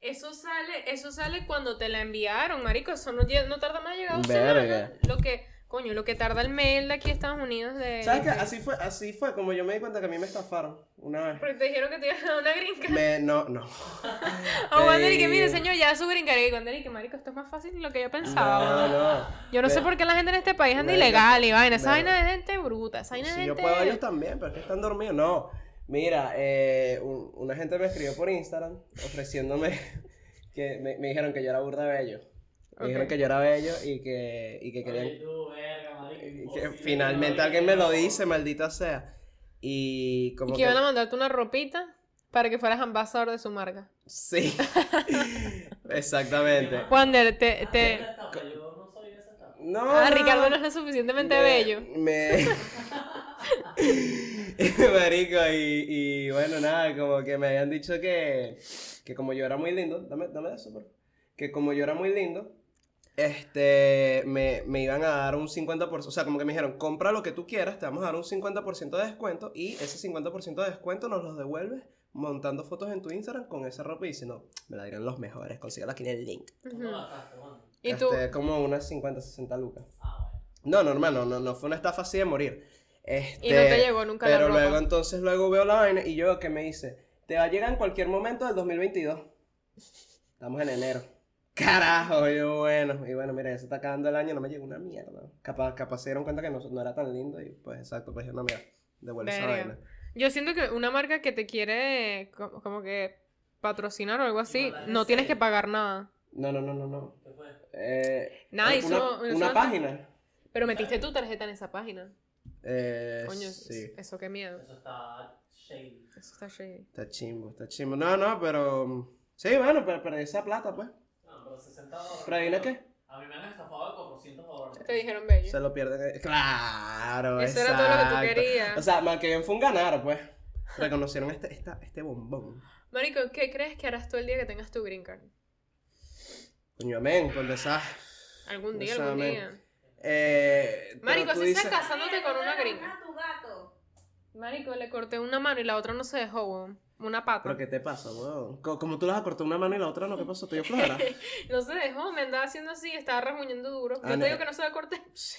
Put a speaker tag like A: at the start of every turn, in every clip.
A: Eso sale, eso sale cuando te la enviaron, marico. Eso no, no tarda más en llegar a. Lo que, coño, lo que tarda el mail de aquí a Estados Unidos de...
B: ¿Sabes qué?
A: de-
B: Así fue, así fue como yo me di cuenta que a mí me estafaron una vez.
A: Porque te dijeron que te iban a dar una gringa.
B: Me, no, no.
A: Y que,
B: Eh,
A: mire, señor, ya su gringa. Y y que, marico, esto es más fácil de lo que yo pensaba.
B: No, no.
A: Yo no sé por qué la gente en este país anda ilegal y vaina. Esa vaina es gente bruta. Esa vaina es
B: Si yo puedo, ellos también, pero es que están dormidos. No. Mira, eh, un- una gente me escribió por Instagram ofreciéndome que me, me dijeron que yo era burda bello. Me dijeron que yo era bello y que, y que querían
C: Oye, tú, verga, marico,
B: y que finalmente alguien me lo dice, maldita sea. Y como
A: Y que
B: que
A: iban a mandarte una ropita para que fueras ambasador de su marca.
B: sí. Exactamente.
A: Wander, te...
C: Ah,
A: te...
C: no.
B: No.
A: Ah,
B: no,
A: Ricardo no es lo suficientemente
B: me-
A: bello.
B: Me Marico, y, y bueno, nada, como que me habían dicho que, que como yo era muy lindo, dame, dame eso, por. Que como yo era muy lindo, este, me, me iban a dar un 50%, o sea, como que me dijeron, compra lo que tú quieras, te vamos a dar un 50% de descuento y ese 50% de descuento nos los devuelves montando fotos en tu Instagram con esa ropa y diciendo, me la dirán los mejores, consígala aquí en el link.
C: ¿Cómo
A: Ujú.
C: la gastaste, mano?
A: Y tú...
B: Este, como unas 50, 60 lucas.
C: Ah, bueno.
B: No, no, hermano, no, no fue una estafa así de morir. Este,
A: Y no te llegó nunca la
B: Pero
A: ropa.
B: luego entonces luego veo la vaina y yo que me dice, te va a llegar en cualquier momento del 2022. Estamos en enero. Carajo, yo bueno, y bueno, mira, ya se está acabando el año, no me llegó una mierda. Capaz, capaz se dieron cuenta que no, no era tan lindo y pues exacto, pues yo no, mira, devuelve esa vaina.
A: Yo siento que una marca que te quiere co- como que patrocinar o algo así,
C: No, la
A: no tienes que pagar nada.
B: No, no, no, no, no.
C: ¿Qué fue?
B: Eh,
A: Nada,
B: una,
A: hizo-
B: una página.
A: Pero metiste tu tarjeta en esa página.
B: Eh,
A: Coño,
B: sí.
A: eso qué miedo.
C: Eso está shady.
A: Eso está shady.
B: Está chimbo, está chimbo. No, no, pero... Sí, bueno, pero perdí esa plata, pues.
C: No, pero 60 dólares.
B: ¿Pero adivina qué?
C: A mí me han estafado de 400 dólares.
A: Te dijeron bello.
B: Se lo pierden. eh, Claro,
A: Eso era todo lo que tú querías.
B: O sea, mal que bien fue un ganar, pues. Reconocieron este, esta, este bombón.
A: Marico, ¿qué crees que harás tú el día que tengas tu green card?
B: Coño, amén, con esa.
A: Algún día, algún
B: amén.
A: día.
B: Eh,
A: Marico, sea
B: dices-
A: casándote con una gringa. Marico, le corté una mano y la otra no se dejó, weón. Una pata.
B: ¿Pero qué te pasa, weón? Co- Como tú a cortar una mano y la otra no, ¿qué pasó? ¿Te dio flojera?
A: No se dejó, me andaba haciendo así, estaba remuñendo duro. Yo
B: Ah,
A: te
B: no.
A: digo que no se la corté.
B: Sí.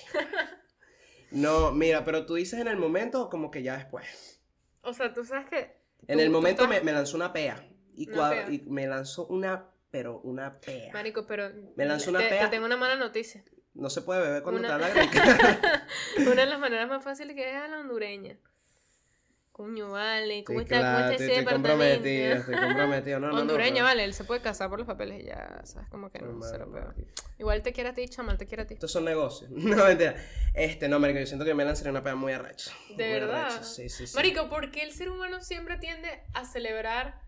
B: No, mira, pero tú dices en el momento o como que ya después.
A: O sea, tú sabes que.
B: En
A: tú-
B: el momento me,
A: estás-
B: me lanzó una pea. Y,
A: Una
B: cua-
A: pea.
B: y me lanzó una, pero una pea.
A: Marico, pero.
B: Me lanzó una
A: te,
B: pea.
A: te tengo una mala noticia.
B: No se puede beber cuando
A: Una-
B: te da la gringa.
A: Una de las maneras más fáciles que es a la hondureña. Coño, vale. ¿Cómo
B: Sí,
A: está,
B: claro,
A: ¿cómo está ese
B: estoy comprometido, estoy comprometido. No,
A: Hondureña, vale, él se puede casar por los papeles y ya, sabes, como que no,
B: normal.
A: peor. Igual te quiere a ti, chamal, te quiere a ti.
B: Estos son negocios. No, mentira. Este, no, marico, yo siento que me lanzaría una pea muy arrecha.
A: ¿De
B: Muy
A: verdad?
B: arrecha, Sí, sí, sí.
A: Marico, ¿por qué el ser humano siempre tiende a celebrar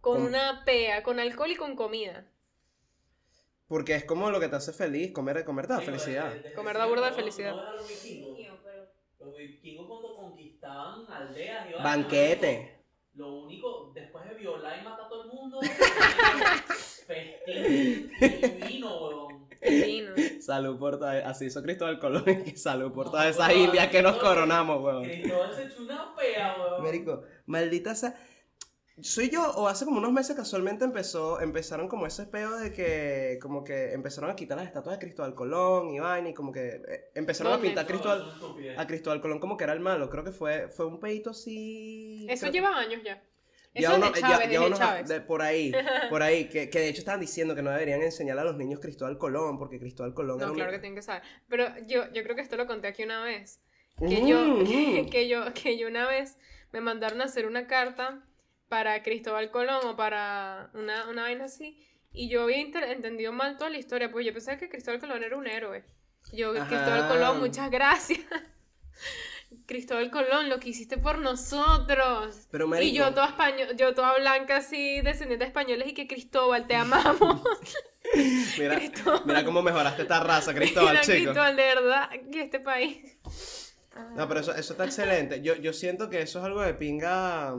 A: con
B: Con-
A: una pea, con alcohol y con comida?
B: Porque es como lo que te hace feliz, comer, comer te da felicidad.
A: Comer da burda de felicidad.
C: ¿No eran los vikingos?
D: Niño, pero-
C: Los vikingos cuando conquistaban aldeas y vainas,
B: Banquete.
C: Lo único, después de violar y matar a todo el mundo, festín y vino.
A: Vino.
B: Salud por todas, así hizo Cristóbal Colón, y salud por todas esas indias que nos coronamos, weón.
C: Cristóbal se echó una pea.
B: Marico, maldita sea. ¿Soy yo o hace como unos meses casualmente empezó, empezaron como ese peo de que como que empezaron a quitar las estatuas de Cristóbal Colón y vaina y como que eh, empezaron a pintar a Cristóbal, a Cristóbal Colón como que era el malo. Creo que fue, fue un peito así.
A: Eso
B: creo-
A: lleva años ya.
B: ya
A: Eso es
B: uno-
A: de
B: ya-
A: Chávez,
B: ya
A: es de
B: unos-
A: Chávez.
B: de- por ahí, por ahí, que, que de hecho estaban diciendo que no deberían enseñar a los niños Cristóbal Colón, porque Cristóbal Colón
A: No,
B: un-
A: claro que tienen que saber. Pero yo, yo creo que esto lo conté aquí una vez. Que
B: Ujú,
A: yo,
B: ujú.
A: que, que yo, que yo una vez me mandaron a hacer una carta para Cristóbal Colón o para una, una vaina así. Y yo había entendido mal toda la historia, pues yo pensaba que Cristóbal Colón era un héroe. Yo,
B: Ajá.
A: Cristóbal Colón, muchas gracias. Cristóbal Colón, lo que hiciste por nosotros.
B: Pero
A: Y
B: marico,
A: yo toda español, yo toda blanca así, descendiente de españoles y que Cristóbal, te amamos.
B: mira,
A: Cristóbal.
B: mira cómo mejoraste esta raza, Cristóbal,
A: Mira,
B: chico.
A: Cristóbal, de verdad, que este país.
B: No, pero eso, eso está excelente. Yo, yo siento que eso es algo de pinga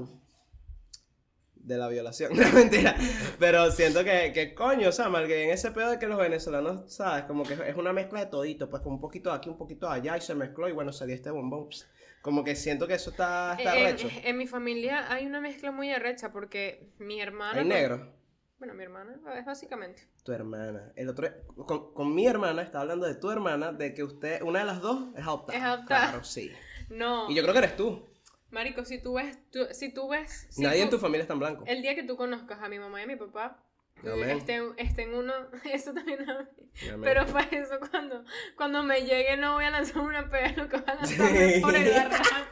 B: de la violación. No, mentira. Pero siento que, que coño, o sea, mal que en ese pedo de que los venezolanos, ¿sabes? Como que es una mezcla de todito, pues con un poquito de aquí, un poquito de allá, y se mezcló, y bueno, salió este bombón. Pss. Como que siento que eso está, está
A: en,
B: recho.
A: en mi familia hay una mezcla muy arrecha porque mi hermana.
B: Hay negro.
A: Bueno, mi hermana, es básicamente.
B: Tu hermana. El otro, con, con mi hermana, estaba hablando de tu hermana, de que usted, una de las dos es adoptada.
A: Es adoptada.
B: Claro, sí.
A: No.
B: Y yo creo que eres tú.
A: Marico, si tú ves, tú- si tú ves... si
B: Nadie en tu familia es tan blanco.
A: El día que tú conozcas a mi mamá y a mi papá,
B: Amén.
A: estén, estén uno, eso también a mí.
B: Amén.
A: Pero para eso cuando, cuando me llegue no voy a lanzar una pega, lo que voy a lanzar por el garrafa.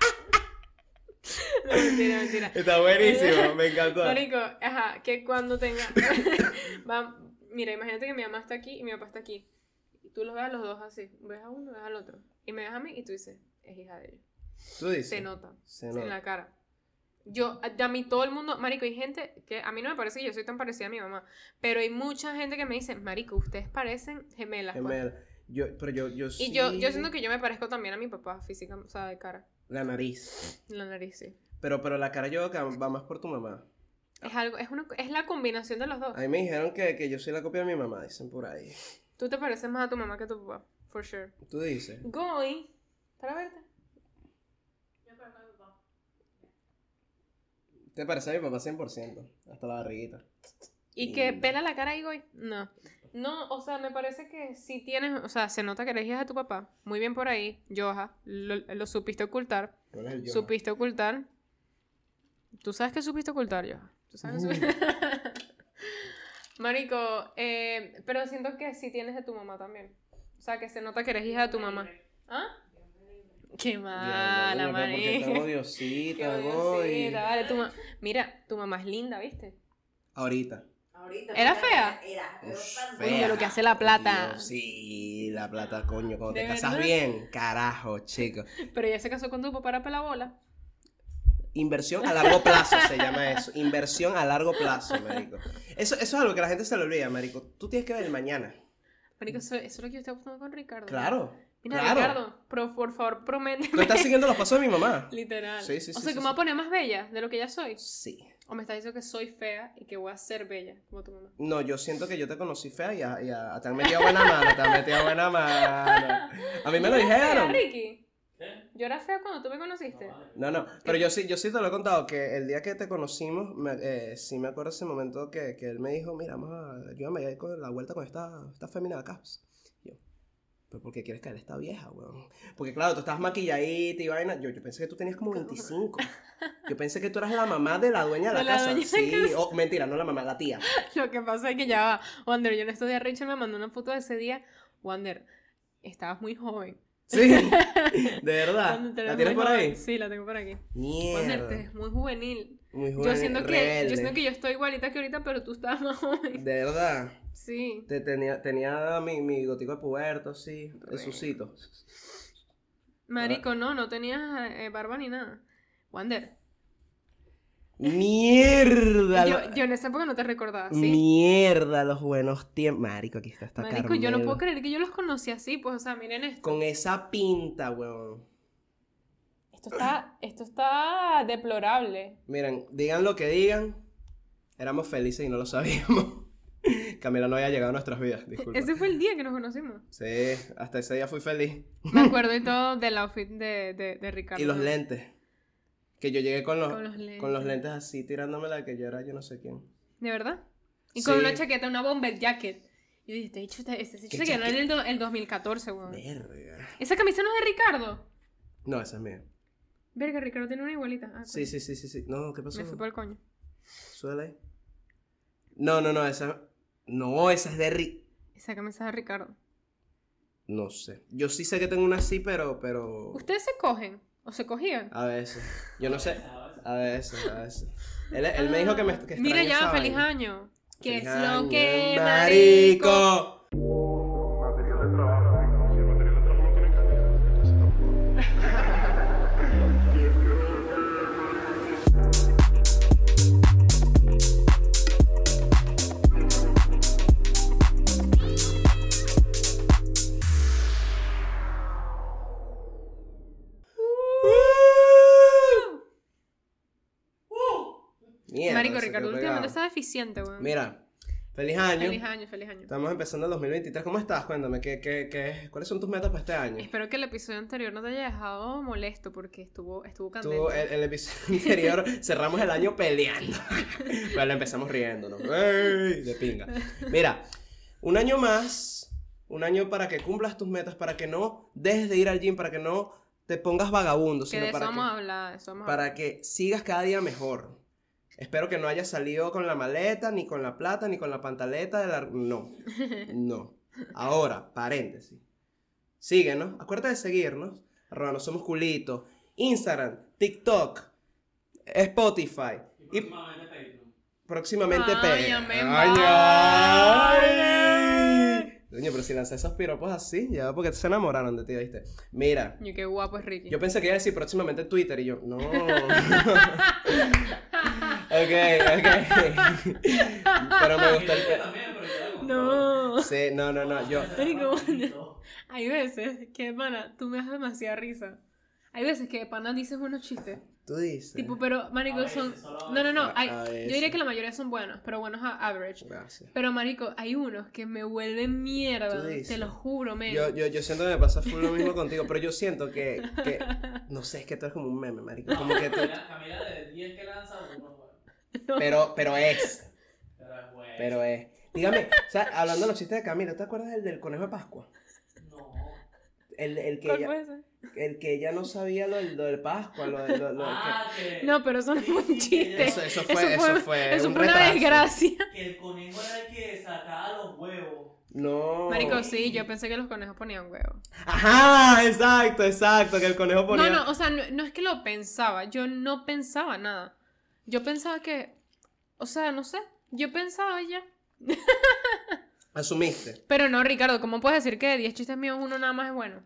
A: No, mentira, mentira.
B: Está buenísimo, me encantó.
A: Marico, ajá, que cuando tenga... Va- mira, imagínate que mi mamá está aquí y mi papá está aquí. Y tú los ves a los dos así. Ves a uno, ves al otro. Y me ves a mí y tú dices, es hija de ellos.
B: Tú dices.
A: Se nota.
B: Se
A: en
B: nota.
A: la cara. Yo, a, a mí todo el mundo, Marico, hay gente que a mí no me parece que yo soy tan parecida a mi mamá, pero hay mucha gente que me dice, Marico, ustedes parecen gemelas. pues".
B: Gemela. Yo, pero yo, yo sí.
A: Y yo, yo siento que yo me parezco también a mi papá, física, o sea, de cara.
B: La nariz.
A: La nariz, sí.
B: Pero, pero la cara yo creo que va más por tu mamá.
A: Es algo, es una, es la combinación de los dos.
B: A mí me dijeron que, que yo soy la copia de mi mamá, dicen por ahí.
A: Tú te pareces más a tu mamá que a tu papá, for sure.
B: Tú dices.
A: Goy, para verte.
B: Te parece a mi papá 100%. Hasta la barriguita.
A: ¿Y que
B: Mm.
A: pela la cara Goy? No. No, o sea, me parece que si tienes, o sea, se nota que eres hija de tu papá. Muy bien por ahí, Joja. Lo, lo supiste ocultar.
B: ¿Cuál es el?
A: Supiste ocultar. ¿Tú sabes que supiste ocultar, Joja? ¿Tú sabes que
B: Uh.
A: supiste? Marico, eh, pero siento que sí tienes de tu mamá también. O sea, que se nota que eres hija de tu mamá. ¿Ah? Qué mala,
B: coño, pero ¿por qué tan
A: Mari.
B: odiosita,
A: odiosita, vale, tu ma- Mira, tu mamá es linda, ¿viste?
B: Ahorita.
D: Ahorita.
A: ¿Era
D: porque
A: fea?
D: Era, era
A: Oye,
B: fea.
A: lo que hace la plata.
B: Dios, sí, la plata, coño. Cuando te
A: ¿De
B: casas
A: verdad?
B: bien, carajo, chico.
A: Pero ella se casó con tu papá para pela bola.
B: Inversión a largo plazo se llama eso. Inversión a largo plazo, marico. Eso, eso es algo que la gente se le olvida, marico. Tú tienes que ver el mañana.
A: Marico, eso, eso es lo que yo estoy optando con Ricardo.
B: Claro.
A: Mira,
B: claro.
A: Ricardo, por favor, prométeme.
B: Tú estás siguiendo los pasos de mi mamá.
A: Literal.
B: Sí, sí,
A: o
B: sí,
A: sea,
B: sí,
A: que me voy a poner más bella de lo que ya soy.
B: Sí.
A: O me estás diciendo que soy fea y que voy a ser bella, como tu mamá.
B: No, yo siento que yo te conocí fea y, a- y a- te han metido buena mano, te han metido buena mano. A mí me lo
A: ¿Yo era fea,
B: dijeron.
A: Ricky?
C: ¿Qué?
A: Yo era fea cuando tú me conociste.
C: No.
B: No, pero yo sí, yo sí te lo he contado, que el día que te conocimos, me, eh, sí me acuerdo ese momento que, que él me dijo, mira, vamos a, ayúdame a ir con la vuelta con esta, esta fémina de acá. Pero ¿por qué quieres caer esta vieja, weón? Porque claro, tú estabas maquilladita y vaina, yo, yo pensé que tú tenías como 25. Yo pensé que tú eras la mamá de la dueña de la,
A: De la
B: casa.
A: dueña
B: sí,
A: casa.
B: o mentira, no la mamá, la tía.
A: Lo que pasa es que ya va. Wander, yo en estos días Rachel me mandó una foto de ese día. Wander, estabas muy joven.
B: Sí, de verdad.
A: Wander,
B: ¿La tienes por ahí?
A: Sí, la tengo por aquí. Wander,
B: Mierda.
A: te ves muy juvenil.
B: Muy
A: Yo
B: joven,
A: siento, que, yo siento que yo estoy igualita que ahorita, pero tú estás más joven.
B: De verdad.
A: Sí.
B: Te tenía, tenía mi, mi gotico de puberto, sí, el sucito.
A: Marico, no, no tenías eh, barba ni nada. Wander,
B: Mierda.
A: yo, yo en esa época no te recordaba, ¿sí?
B: Mierda, los buenos tiempos. Marico, aquí está esta
A: Marico, yo no puedo creer que yo los conocí así, pues, o sea, miren esto.
B: Con esa pinta, weón.
A: Esto está, esto está deplorable.
B: Miren, digan lo que digan. Éramos felices y no lo sabíamos. Camila no había llegado a nuestras vidas, disculpa.
A: Ese fue el día que nos conocimos.
B: Sí, hasta ese día fui feliz.
A: Me acuerdo y todo del outfit de, de, de Ricardo.
B: Y los lentes. Que yo llegué con los,
A: Con los lentes.
B: con los lentes así tirándome la que yo era yo no sé quién.
A: ¿De verdad? Y con
B: Sí.
A: una chaqueta, una bomber jacket. Y yo dije, este hecho, este, este
B: ¿Qué
A: se quedó en el, el 2014, weón.
B: Verga.
A: ¿Esa camisa no es de Ricardo?
B: No, esa es mía.
A: Verga, Ricardo tiene una igualita. Ah,
B: Sí, sí, sí, sí, sí. No, ¿qué pasó?
A: Me fui por el coño.
B: Ahí. No, no, no, esa. No, esa es de Ri.
A: Esa camisa es de Ricardo.
B: No sé. Yo sí sé que tengo una así, pero. pero...
A: ¿Ustedes se cogen? ¿O se cogían?
B: A veces. Yo no sé.
C: A veces.
B: A veces. Él, él me dijo que me. Que
A: Mira ya, feliz año. ¿Qué es lo que, marico? Ricardo últimamente está deficiente, weón.
B: Mira, Feliz año.
A: Feliz año, feliz año.
B: Estamos empezando el 2023. ¿Cómo estás? Cuéntame, ¿qué, qué, qué, ¿cuáles son tus metas para este año?
A: Espero que el episodio anterior no te haya dejado molesto porque estuvo, estuvo candente.
B: Tú, el, el episodio anterior cerramos el año peleando. Pero lo empezamos riéndonos. ¡Ey! De pinga. Mira, un año más. Un año para que cumplas tus metas, para que no dejes de ir al gym, para que no te pongas vagabundo,
A: que
B: sino
A: de eso
B: para
A: a
B: que,
A: hablar, eso
B: para que sigas cada día mejor. Espero que no hayas salido con la maleta, ni con la plata, ni con la pantaleta de la... No, no. Ahora, paréntesis. Síguenos, acuérdate de seguirnos. Arroba no somos culitos. Instagram, TikTok, Spotify.
C: Y
B: Y
C: próximamente
A: Ay,
B: P. Coño, pero si lancé esos piropos así, ya porque se enamoraron de ti, ¿viste? Mira,
A: Yo qué guapo es Ricky.
B: yo pensé que iba a decir próximamente Twitter y yo, no. ok, ok. pero me gusta
C: Y
B: el
C: yo también, pero yo la controlo.
A: no.
B: Sí, no, no, no, yo...
A: Marico, Hay veces que, pana, tú me das demasiada risa. Hay veces que, pana, dices unos chistes.
B: Tú dices.
A: Tipo, pero, marico,
C: veces,
A: son... No, no, no. Hay- Yo diría que la mayoría son buenos, pero buenos a average.
B: Gracias.
A: Pero, marico, hay unos que me vuelven mierda.
B: Tú dices.
A: Te lo juro, men.
B: Yo, yo, yo siento que me pasa full lo mismo contigo, pero yo siento que, que... No sé, es que tú eres como un meme, marico. Como que tú...
C: Camila, Camila de 10 que lanza, uno.
B: Pero, pero es...
C: Pero es bueno.
B: Pero es. Dígame, o sea, hablando de los chistes de Camila, ¿te acuerdas del del conejo de Pascua?
C: No.
B: El, el, que,
A: ¿Cuál
B: ella,
A: fue ese?
B: el que ella no sabía lo, del- lo del Pascua, lo, de- lo, lo-
C: Ah, que,
A: No, pero eso no fue un chiste.
B: eso, eso fue, eso fue,
A: eso
B: un
A: fue una
B: retraso.
A: desgracia.
C: que el conejo era el que sacaba los huevos.
B: No.
A: Marico, sí, yo pensé que los conejos ponían huevo.
B: Ajá, exacto, exacto, que el conejo ponía...
A: No, no, o sea, no, no es que lo pensaba, yo no pensaba nada. Yo pensaba que, o sea, no sé, yo pensaba ya.
B: Asumiste.
A: Pero no, Ricardo, ¿cómo puedes decir que de 10 chistes míos uno nada más es bueno?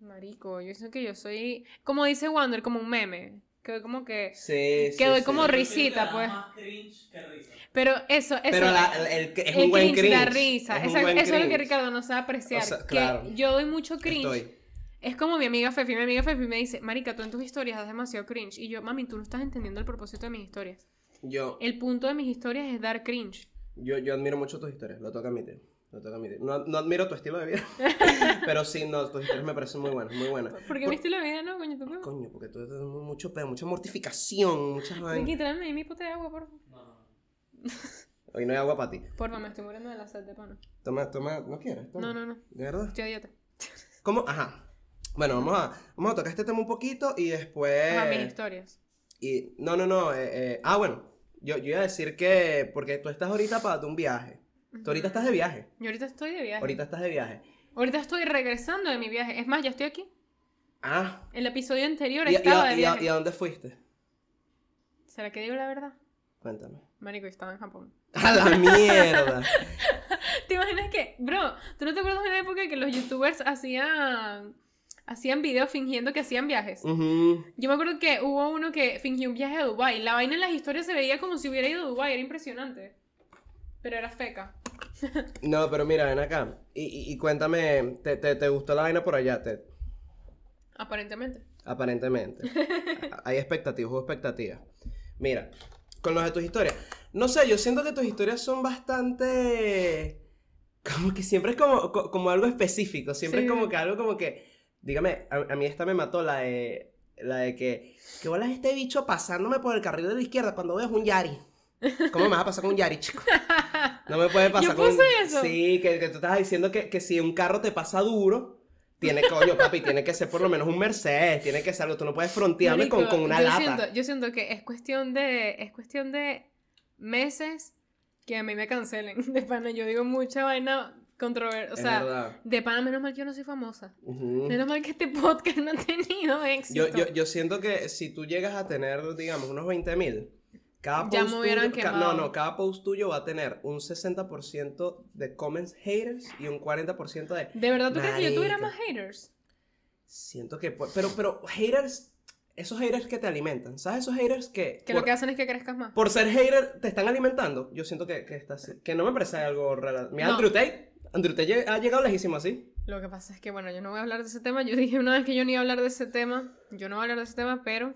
A: Marico, yo sé que yo soy, como dice Wander, como un meme. Que como que...
B: Sí, sí,
A: Que doy
B: sí.
A: como risita, pues.
C: más cringe que risa.
A: Pero eso, eso...
B: Pero la- el, el- es
A: el
B: un buen
A: cringe
B: cringe.
A: da risa.
B: Es un
A: Exacto,
B: buen
A: eso es lo que. Ricardo no sabe apreciar.
B: O sea,
A: que
B: claro.
A: yo doy mucho cringe.
B: Estoy.
A: Es como mi amiga Fefi. Mi amiga Fefi me dice, Marica, tú en tus historias das demasiado cringe. Y yo, mami, tú no estás entendiendo el propósito de mis historias.
B: Yo,
A: El punto de mis historias es dar cringe.
B: yo, yo admiro mucho tus historias, lo toca admitir. Lo toca admitir. No, no admiro tu estilo de vida, pero sí, no, tus historias me parecen muy buenas, muy buenas.
A: Porque
B: Por-
A: mi estilo de vida no, coño, tú.
B: Coño, porque tú tienes mucho pedo, mucha mortificación, muchas vainas.
A: Ahí mi pote de agua, por favor.
C: No, no, no.
B: Hoy no hay agua para ti.
A: Porfa, me estoy muriendo de la sed de pana.
B: Toma, toma, ¿no quieres? Toma.
A: No, no, no.
B: ¿De verdad?
A: Estoy a dieta.
B: ¿Cómo? Ajá. Bueno, vamos a, vamos a tocar este tema un poquito y después...
A: Mis historias.
B: y, no, no, no. eh, eh, ah, bueno. Yo, yo iba a decir que... Porque tú estás ahorita para un viaje. Tú ahorita estás de viaje.
A: Yo ahorita estoy de viaje.
B: Ahorita estás de viaje.
A: Ahorita estoy regresando de mi viaje. Es más, ya estoy aquí.
B: Ah.
A: El episodio anterior
B: ¿Y, y,
A: estaba de
B: y, y,
A: viaje.
B: a dónde fuiste?
A: ¿Será que digo la verdad?
B: Cuéntame.
A: Marico, estaba en Japón.
B: ¡A la mierda!
A: ¿Te imaginas que, bro, tú no te acuerdas de una época que los youtubers hacían hacían videos fingiendo que hacían viajes? Yo me acuerdo que hubo uno que fingió un viaje a Dubai. La vaina en las historias se veía como si hubiera ido a Dubai, era impresionante. Pero era feca.
B: No, pero mira, ven acá. Y, y, y cuéntame, ¿te, te, te gustó la vaina por allá? Te,
A: Aparentemente.
B: Aparentemente. Hay expectativas, hubo expectativas. Mira, con los de tus historias. No sé, yo siento que tus historias son bastante. Como que siempre es como, co- como algo específico. Siempre
A: Sí.
B: es como que algo como que. Dígame, a, a mí esta me mató la de. La de que. ¿Qué bola es este bicho pasándome por el carril de la izquierda cuando veas un Yari? ¿Cómo me vas a pasar con un Yari, chico? No me puede pasar
A: Yo
B: con un-
A: puse eso.
B: Sí, que, que tú estás diciendo que, que si un carro te pasa duro. Tiene, coño, papi, tiene que ser por lo menos un Mercedes, tiene que ser algo, tú no puedes frontearme con,
A: Marico,
B: con una
A: yo
B: lata.
A: Siento, yo siento que es cuestión de. Es cuestión de meses que a mí me cancelen. De pana, yo digo mucha vaina controvertida. O
B: Es
A: sea,
B: verdad.
A: de pana, menos mal que yo no soy famosa. Menos mal que este podcast no ha tenido éxito.
B: Yo, yo, yo siento que si tú llegas a tener, digamos, unos 20 mil, cada
A: Ya
B: post
A: me hubieran
B: tuyo,
A: quemado.
B: no, no, cada post tuyo va a tener un 60% de comments haters y un 40% de...
A: ¿De verdad tú crees que yo tuviera más haters?
B: Siento que... Pero, pero haters, esos haters que te alimentan, ¿sabes? Esos haters que...
A: Que
B: por,
A: lo que hacen es que crezcas más.
B: por ser hater te están alimentando. Yo siento que, que, estás, que no me parece algo real. Mira,
A: No.
B: Andrew Tate, Andrew lle- ha llegado lejísimo así.
A: Lo que pasa es que, bueno, yo no voy a hablar de ese tema. Yo dije una vez que yo no iba a hablar de ese tema. Yo no voy a hablar de ese tema, pero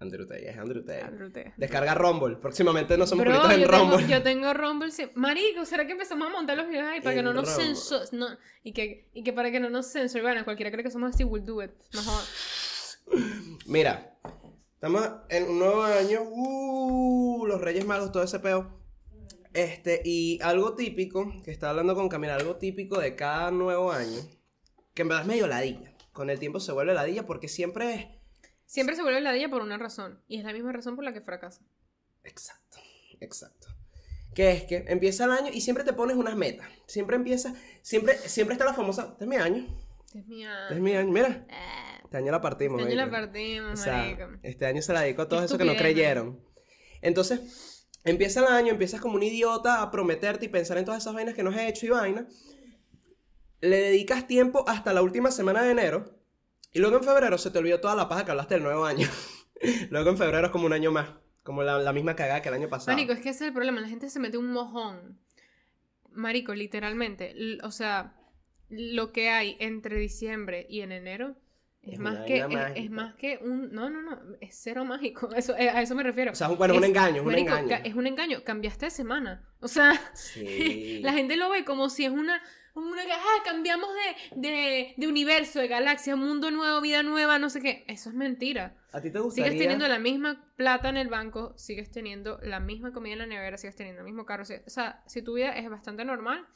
B: Andrew Tate, es Andrew Tate.
A: Andrew Tate.
B: Descarga Rumble. Próximamente no somos
A: Bro,
B: en
A: tengo,
B: Rumble.
A: yo tengo Rumble. sí. Marico, ¿será que empezamos a montar los videos ahí para que no nos. No, y, que, y que para que no nos censuren. Bueno, cualquiera cree que somos así, will do it. Jodas.
B: Mira, estamos en un nuevo año. Uh, los Reyes Magos, todo ese peo. Este, y algo típico, que estaba hablando con Camila, algo típico de cada nuevo año, que en verdad es medio ladilla. Con el tiempo se vuelve ladilla porque siempre es.
A: Siempre se vuelve ladilla por una razón. Y es la misma razón por la que fracasa.
B: Exacto, exacto. Que es que empieza el año y siempre te pones unas metas. Siempre empieza, siempre, siempre está la famosa, este es mi año,
A: Este es mi
B: este es mi año. Mira,
A: Ah,
B: este año la partimos.
A: este año la
B: ¿oíste?
A: partimos,
B: O sea,
A: marico.
B: este año se la dedico a todos esos que no creyeron. Entonces, empieza el año, empiezas como un idiota a prometerte y pensar en todas esas vainas que no has hecho y vainas. Le dedicas tiempo hasta la última semana de enero. Y luego en febrero se te olvidó toda la paja que hablaste del nuevo año. luego en febrero es como un año más. Como la, la misma cagada que el año pasado.
A: Marico, es que ese es el problema. La gente se mete un mojón. Marico, literalmente. O sea, lo que hay entre diciembre y en enero es, más que es, más que un no no no es cero mágico eso eh, a eso me refiero
B: O sea, es un- bueno, es un engaño, es un
A: marico,
B: engaño.
A: es un engaño cambiaste de semana o sea
B: Sí.
A: la gente lo ve como si es una una ah, cambiamos de, de, de universo, de galaxia, mundo nuevo, vida nueva, no sé qué. Eso es mentira.
B: ¿A ti te gustaría?
A: Sigues teniendo la misma plata en el banco, sigues teniendo la misma comida en la nevera, sigues teniendo el mismo carro. O sea, si tu vida es bastante normal,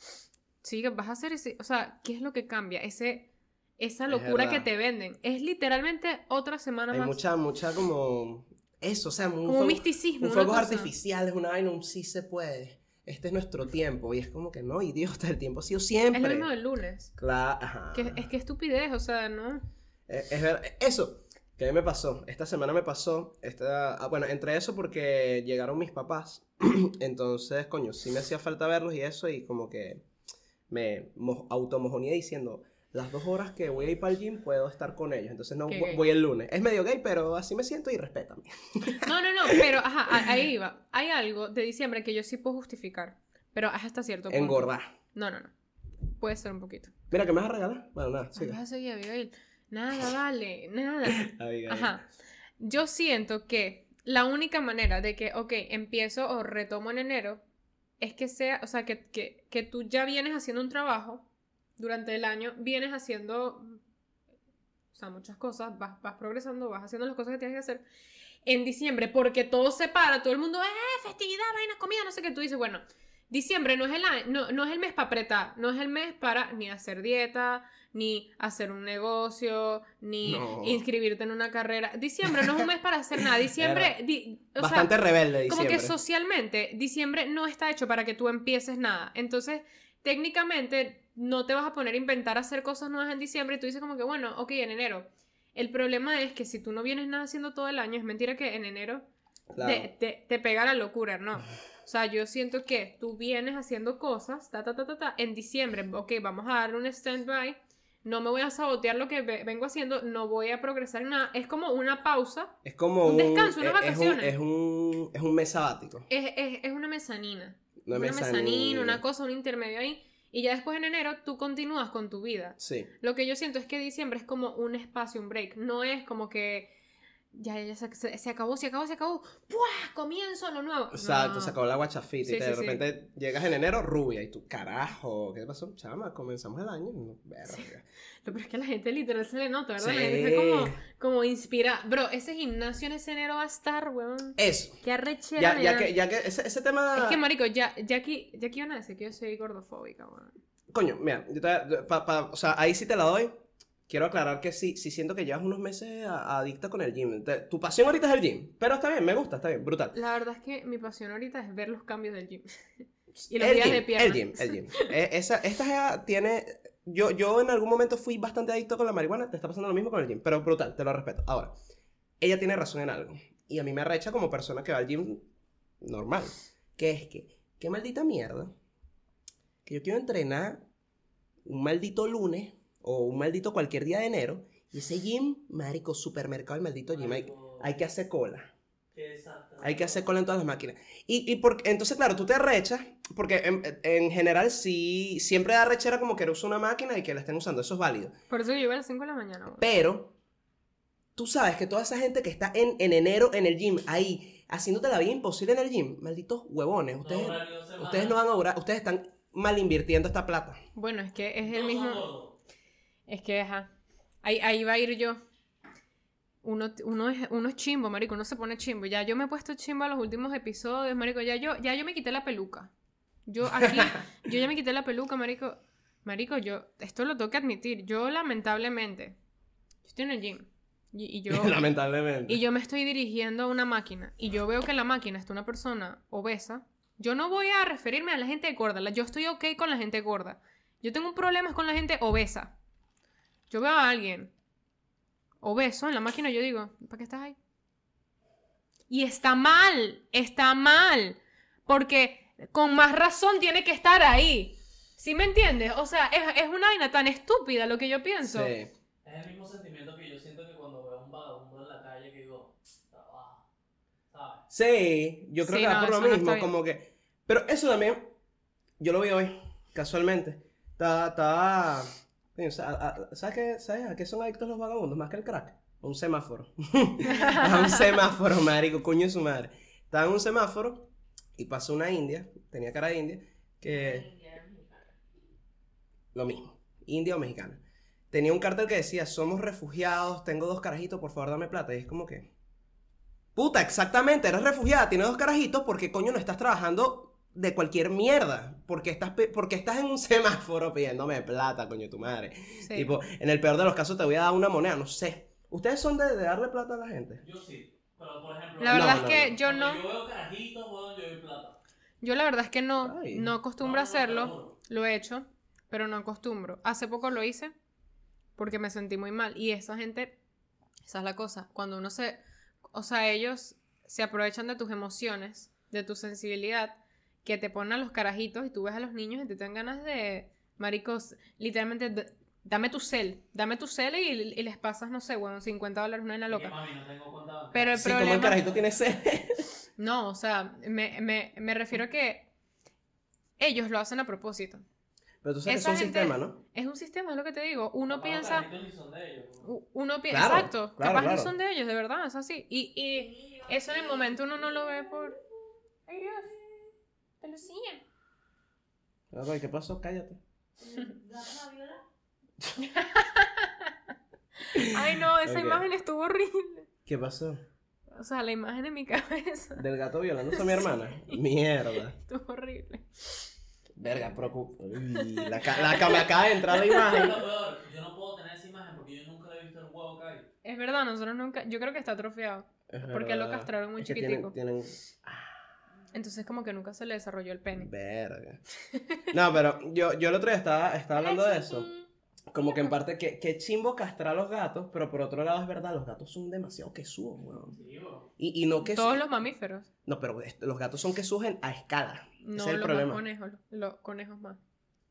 A: sigue, vas a hacer ese. O sea, ¿qué es lo que cambia? Ese, esa
B: Es
A: locura que
B: verdad.
A: te venden. Es literalmente otra semana
B: Hay
A: más.
B: mucha, mucha como... Eso, o sea, un
A: como
B: fuego-
A: un misticismo.
B: Un
A: una
B: fuegos
A: cosa.
B: artificiales, una vaina, un sí se puede. Este es nuestro tiempo. Y es como que no, idiota, el tiempo ha sido
A: Es
B: siempre.
A: lo mismo del lunes.
B: Claro, ajá.
A: Que, es que estupidez, o sea, ¿no?
B: Eh, Es, ver- Eso, que a mí me pasó. Esta semana me pasó. Esta... ah, bueno, entre eso porque llegaron mis papás. Entonces, coño, sí me hacía falta verlos y eso. Y como que me mo- automojoneé diciendo. Las dos horas que voy a ir para el gym puedo estar con ellos. Entonces no
A: Qué
B: vo-
A: gay.
B: voy el lunes. Es medio gay, pero así me siento y respétame.
A: No, no, no, pero ajá, ahí iba. Hay algo de diciembre que yo sí puedo justificar, pero hasta cierto punto.
B: Engordar.
A: No, no, no. Puede ser un poquito.
B: Mira, ¿qué me vas a regalar? Bueno, nada, sigue.
A: vas a seguir, Abigail. Nada, vale, nada.
B: Abigail.
A: Ajá. Yo siento que la única manera de que, ok, empiezo o retomo en enero, es que sea, o sea, que, que, que tú ya vienes haciendo un trabajo durante el año, vienes haciendo, o sea, muchas cosas, vas, vas progresando, vas haciendo las cosas que tienes que hacer. En diciembre, porque todo se para, todo el mundo, eh, festividad, vaina, comida, no sé qué, tú dices, bueno, diciembre no es el, año- no, no es el mes para apretar, no es el mes para ni hacer dieta, ni hacer un negocio, ni
B: No.
A: inscribirte en una carrera. Diciembre no es un mes para hacer nada. Diciembre, di- o sea,
B: Bastante rebelde
A: como
B: diciembre.
A: que socialmente, diciembre no está hecho para que tú empieces nada. Entonces, técnicamente, no te vas a poner a inventar hacer cosas nuevas en diciembre y tú dices como que, bueno, ok, en enero. El problema es que si tú no vienes nada haciendo todo el año, es mentira que en enero
B: Claro.
A: te, te- te pega la locura, ¿no? O sea, yo siento que tú vienes haciendo cosas, ta, ta, ta, ta, ta, en diciembre, ok, vamos a darle un stand-by, no me voy a sabotear lo que ve- vengo haciendo, no voy a progresar en nada, es como una pausa,
B: Es como
A: un descanso, unas
B: es- es un-
A: vacaciones.
B: Es un, es un mes sabático.
A: es, es- es una mezanina,
B: Una
A: una
B: mezanina.
A: mezanina, una cosa, un intermedio ahí, y ya después en enero tú continúas con tu vida.
B: Sí.
A: Lo que yo siento es que diciembre es como un espacio, un break, no es como que ya, ya se, se- acabó, se acabó, se acabó, ¡buah! Comienzo lo nuevo.
B: Exacto,
A: No.
B: se acabó la guachafita
A: Sí,
B: y te-
A: sí,
B: de
A: sí.
B: repente llegas en enero rubia y tú, carajo, ¿qué pasó? Chama, comenzamos el año. No, verga.
A: Lo peor es que a la gente literal se le nota, ¿verdad? La gente como, como inspirada. Bro, ese gimnasio en ese enero va a estar, weón.
B: Eso.
A: Qué arrechera.
B: Ya, ya que, ya que ese, ese tema.
A: Es que, marico, ya, ya aquí, ya aquí van a decir que yo soy gordofóbica, weón.
B: Coño, mira, yo te- pa- pa- o sea, ahí sí te la doy. Quiero aclarar que sí, sí siento que llevas unos meses a- adicta con el gym. Te- tu pasión ahorita es el gym, pero está bien, me gusta, está bien, brutal.
A: La verdad es que mi pasión ahorita es ver los cambios del gym. y los
B: el
A: días
B: gym,
A: de pierna.
B: El gym, el gym. Eh, esa, esta jeva tiene. Yo, yo en algún momento fui bastante adicto con la marihuana. Te está pasando lo mismo con el gym, pero brutal, te lo respeto. Ahora, ella tiene razón en algo. Y a mí me arrecha como persona que va al gym normal. Que es que, qué maldita mierda. Que yo quiero entrenar un maldito lunes o un maldito cualquier día de enero. Y ese gym, marico, supermercado, el maldito gym. Hay, hay que hacer cola.
C: Exacto.
B: Hay que hacer cola en todas las máquinas. Y, y por- entonces, claro, tú te arrechas, porque en, en general sí, siempre da arrechera como que usar una máquina y que la estén usando, eso es válido.
A: Por eso yo iba a las 5 de la mañana.
B: Pero tú sabes que toda esa gente que está en, en enero en el gym, ahí, haciéndote la vida imposible en el gym, malditos huevones, ustedes,
C: No,
B: ustedes no van a durar, ustedes están mal invirtiendo esta plata.
A: Bueno, es que es el mismo. Es que, ajá. Ahí, ahí va a ir yo. Uno, uno, es, uno es chimbo, marico. Uno se pone chimbo. Ya yo me he puesto chimbo a los últimos episodios, marico. Ya yo, ya yo me quité la peluca. Yo aquí, yo ya me quité la peluca, marico. Marico, yo, esto lo tengo que admitir. Yo, lamentablemente, yo estoy en el gym. Y, y yo,
B: Lamentablemente.
A: y yo me estoy dirigiendo a una máquina. Y yo veo que la máquina está una persona obesa. Yo no voy a referirme a la gente gorda. Yo estoy ok con la gente gorda. Yo tengo un problema con la gente obesa. Yo veo a alguien obeso en la máquina y yo digo, ¿para qué estás ahí? Y está mal, está mal. Porque con más razón tiene que estar ahí. ¿Sí me entiendes? O sea, es, es una vaina tan estúpida lo que yo pienso.
B: Sí.
C: Es el mismo sentimiento que yo siento que cuando veo a un vagabundo en la calle que digo, trabaja, ¿sabes?
B: Sí, yo creo
A: Sí,
B: que va
A: no,
B: por lo
A: no
B: mismo, como que... Pero eso también, yo lo vi hoy, casualmente. Estaba, estaba... ¿Sabes qué? ¿Sabes a qué son adictos los vagabundos? Más que el crack. A un semáforo. a un semáforo, marico, coño de su madre. Estaba en un semáforo y pasó una india, tenía cara de india, que... Lo mismo, india o mexicana. Tenía un cartel que decía, somos refugiados, tengo dos carajitos, por favor dame plata. Y es como que... Puta, exactamente, eres refugiada, tienes dos carajitos, porque coño no estás trabajando de cualquier mierda? Porque estás, porque estás en un semáforo pidiéndome plata, coño tu madre.
A: Sí.
B: Tipo, en el peor de los casos te voy a dar una moneda, no sé. ¿Ustedes son de, de darle plata a la gente?
C: Yo sí. Pero por ejemplo,
A: La verdad
B: No,
A: es que
B: no.
A: yo no,
C: Yo veo carajitos, weón, yo doy plata.
A: yo la verdad es que no,
B: Ay.
A: no acostumbro a hacerlo. Lo he hecho, pero no acostumbro. Hace poco lo hice porque me sentí muy mal. Y esa gente, esa es la cosa, cuando uno se, o sea, ellos se aprovechan de tus emociones, de tu sensibilidad, que te ponen a los carajitos y tú ves a los niños y te dan ganas de, maricos, literalmente, dame tu cel, dame tu cel y, y les pasas, no sé, bueno, 50 dólares, una en la
C: que,
A: loca.
C: mami, no tengo.
A: Pero el
B: Sí, como el
A: problema...
B: carajito tiene sed.
A: No, o sea, me, me, me refiero a que ellos lo hacen a propósito.
B: Pero tú sabes que
A: Esa
B: es un
A: gente-
B: sistema, ¿no?
A: Es un sistema, es lo que te digo. Uno
C: los
A: piensa,
C: son de ellos,
A: uno piensa,
B: Claro,
A: exacto,
B: claro,
A: capaz
B: claro.
A: no son de ellos, de verdad, es así. Y, y eso en el momento uno no lo ve por... Ay Dios, pelucilla.
B: Ay, ¿Qué pasó? Cállate.
A: Ay no, esa imagen estuvo horrible.
B: ¿Qué pasó?
A: O sea, la imagen en mi cabeza
B: ¿Del gato violando a mi hermana? Mierda.
A: estuvo horrible.
B: Verga, preocupa. La, ca- la que me acaba de entrar la imagen.
C: Lo peor, yo no puedo tener esa imagen porque yo nunca he visto el huevo caer.
A: Es verdad, nosotros nunca, yo creo que está atrofiado.
B: Es
A: Porque lo castraron muy
B: Es que
A: chiquitico.
B: Tienen,
A: Entonces como que nunca se le desarrolló el pene.
B: Verga. No, pero yo, yo el otro día estaba, estaba hablando de eso. Como que en parte, que, que chimbo castrar a los gatos, pero por otro lado es verdad, los gatos son demasiado quesudos, weón. Y, y no que
A: Todos los mamíferos.
B: No, pero los gatos son quesudos en- a escala.
A: No,
B: Ese es el
A: los
B: problema.
A: más conejos. Los conejos más.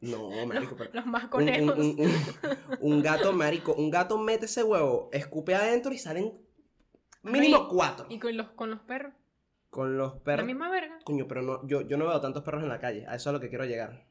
B: No, marico, pero...
A: Los más
B: Un,
A: conejos.
B: un- un- un- un gato, marico, un gato mete ese huevo, escupe adentro y salen mínimo cuatro.
A: Y con los, con los perros.
B: Con los
A: La
B: perros.
A: misma verga.
B: Coño, pero no, yo, yo no veo tantos perros en la calle. A eso es a lo que quiero llegar.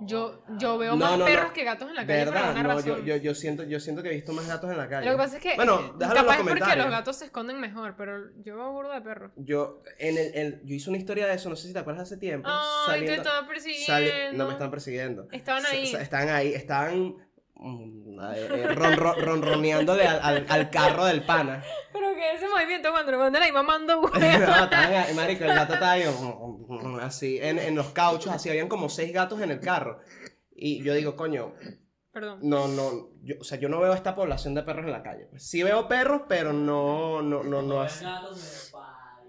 A: Yo, yo veo
B: No,
A: más
B: no,
A: perros
B: no.
A: que gatos en la calle por
B: ¿Verdad?
A: alguna
B: yo,
A: razón.
B: yo, yo siento, yo siento que he visto más gatos en la calle.
A: Lo que pasa es que
B: Bueno,
A: eh,
B: déjalo en los
A: capaz es porque los gatos se esconden mejor, pero yo veo burro de perros.
B: Yo, en el, yo hice una historia de eso, no sé si te acuerdas hace tiempo.
A: Ay, te
B: saliendo-
A: estaba persiguiendo.
B: sali- no me están persiguiendo.
A: Estaban ahí.
B: sa- Estaban ahí, estaban mm, eh, ronroneándole al, al- al carro del pana.
A: Pero que ese movimiento cuando le mandan ahí mamando
B: no, marico, el gato estaba ahí, mm, así, en, en los cauchos, así, habían como seis gatos en el carro. Y yo digo, coño,
A: Perdón.
B: no, no, yo, o sea, yo no veo esta población de perros en la calle. Pues, sí veo perros, pero no, no, no, no así.
C: gatos.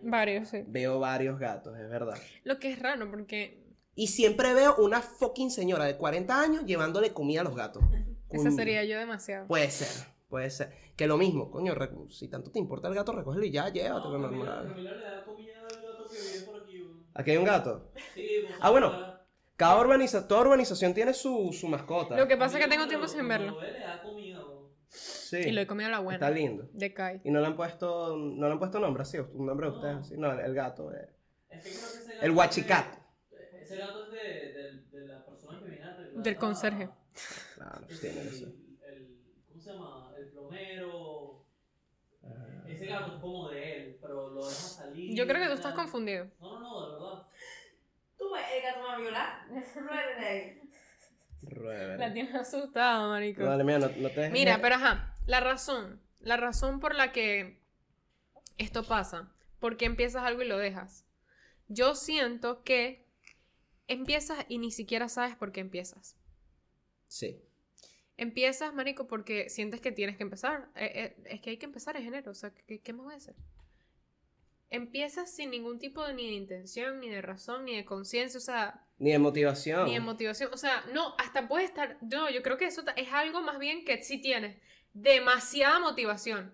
A: Varios, sí.
B: Veo varios gatos, es verdad.
A: Lo que es raro porque
B: Y siempre veo una fucking señora de 40 años llevándole comida a los gatos.
A: Esa
B: Coño.
A: sería yo demasiado.
B: Puede ser, puede ser. Que lo mismo, coño, si tanto te importa el gato, recógelo y ya, llévatelo
C: No, Camila,
B: normal.
C: Camila le da comida al gato que vive por aquí,
B: hay un gato.
C: Sí, pues,
B: Ah, bueno. Cada urbaniza toda urbanización tiene su, su mascota.
A: Lo que pasa es que tengo tiempo sin
C: lo-
A: verlo.
C: le da comida.
B: Sí.
A: Y lo he comido a la buena.
B: Está lindo.
A: De Kai.
B: Y no le han puesto, no le han puesto nombre así, un nombre de ustedes
C: No.
B: así. No, el, el gato. eh.
C: Es que creo que ese gato
B: El
C: de- Ese gato es de, de, de la persona que viene a
A: Del conserje.
B: Claro,
C: el-
B: tiene que ser.
C: el- ¿Cómo se llama? El plomero. claro, es como de él, pero lo deja salir.
A: Yo creo que tú estás confundido.
C: No, no, no, de verdad.
D: Tú ves el gato me va a violar. Ahí.
B: Rueda,
A: La tienes asustada, marico.
B: Vale, mira, no, no te dejes-
A: Mira, pero ajá, la razón, la razón por la que esto pasa, ¿por qué empiezas algo y lo dejas? Yo siento que empiezas y ni siquiera sabes por qué empiezas.
B: Sí.
A: Empiezas, marico, porque sientes que tienes que empezar. Eh, eh, es que hay que empezar en enero, o sea, ¿qué, qué más voy a hacer? Empiezas sin ningún tipo de, ni de intención, ni de razón, ni de conciencia, o sea,
B: Ni de motivación.
A: ni de motivación. O sea, no, hasta puede estar. No, yo creo que eso es algo más bien que sí tienes demasiada motivación.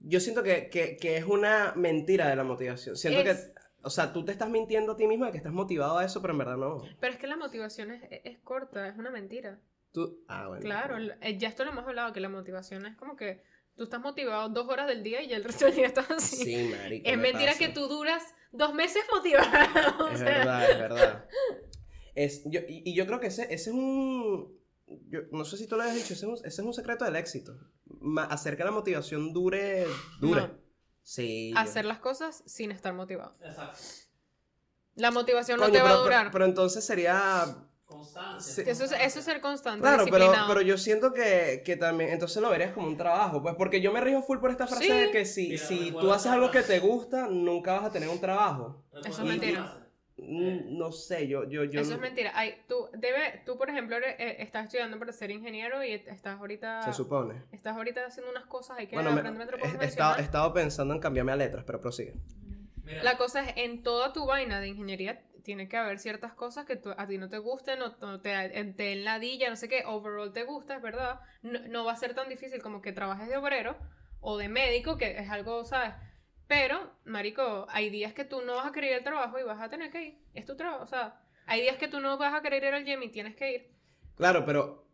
B: Yo siento que, que, que es una mentira de la motivación. Siento
A: Es-
B: que, o sea, tú te estás mintiendo a ti mismo de que estás motivado a eso, pero en verdad no.
A: Pero es que la motivación es- es corta, es una mentira.
B: Tú, ah, bueno.
A: Claro, eh, ya esto lo hemos hablado, que la motivación es como que tú estás motivado dos horas del día y ya el resto del día estás así.
B: Sí, marico.
A: es
B: me
A: mentira
B: pasa.
A: que tú duras dos meses motivado. o
B: Es
A: sea.
B: verdad, es verdad. Es, yo, y, y yo creo que ese, ese es un... Yo, no sé si tú lo habías dicho, ese es un, ese es un secreto del éxito. Ma- hacer que la motivación dure... Dure.
A: No.
B: Sí. yo-
A: Hacer las cosas sin estar motivado.
C: Exacto.
A: La motivación no te va
B: pero,
A: a durar.
B: Pero, pero entonces sería...
C: Constancia.
B: Sí.
A: eso, es, eso es ser constante.
B: Claro, pero, pero yo siento que, que también... Entonces lo verías como un trabajo. Pues porque yo me rijo full por esta frase
A: Sí.
B: de que si,
C: Mira,
B: si tú haces algo que te gusta, nunca vas a tener un trabajo.
C: ¿Recuerdas
A: Eso es mentira.
B: Mm, No sé, yo... yo, yo
A: Eso es mentira. Ay, tú, debe, tú, por ejemplo, eres- eh, estás estudiando para ser ingeniero y estás ahorita.
B: Se supone.
A: Estás ahorita haciendo unas cosas, hay que
B: Bueno, me-
A: aprender otro
B: he, estado, he estado pensando en cambiarme a letras, pero prosigue.
C: Mira,
A: La cosa es, en toda tu vaina de ingeniería tiene que haber ciertas cosas que tú- a ti no te gusten, o no te, te den ladilla, no sé qué, overall te gusta, es verdad. No, no va a ser tan difícil como que trabajes de obrero o de médico, que es algo, ¿sabes? Pero, marico, hay días que tú no vas a querer ir al trabajo y vas a tener que ir. Es tu trabajo, o sea, hay días que tú no vas a querer ir al gym y tienes que ir.
B: Claro, pero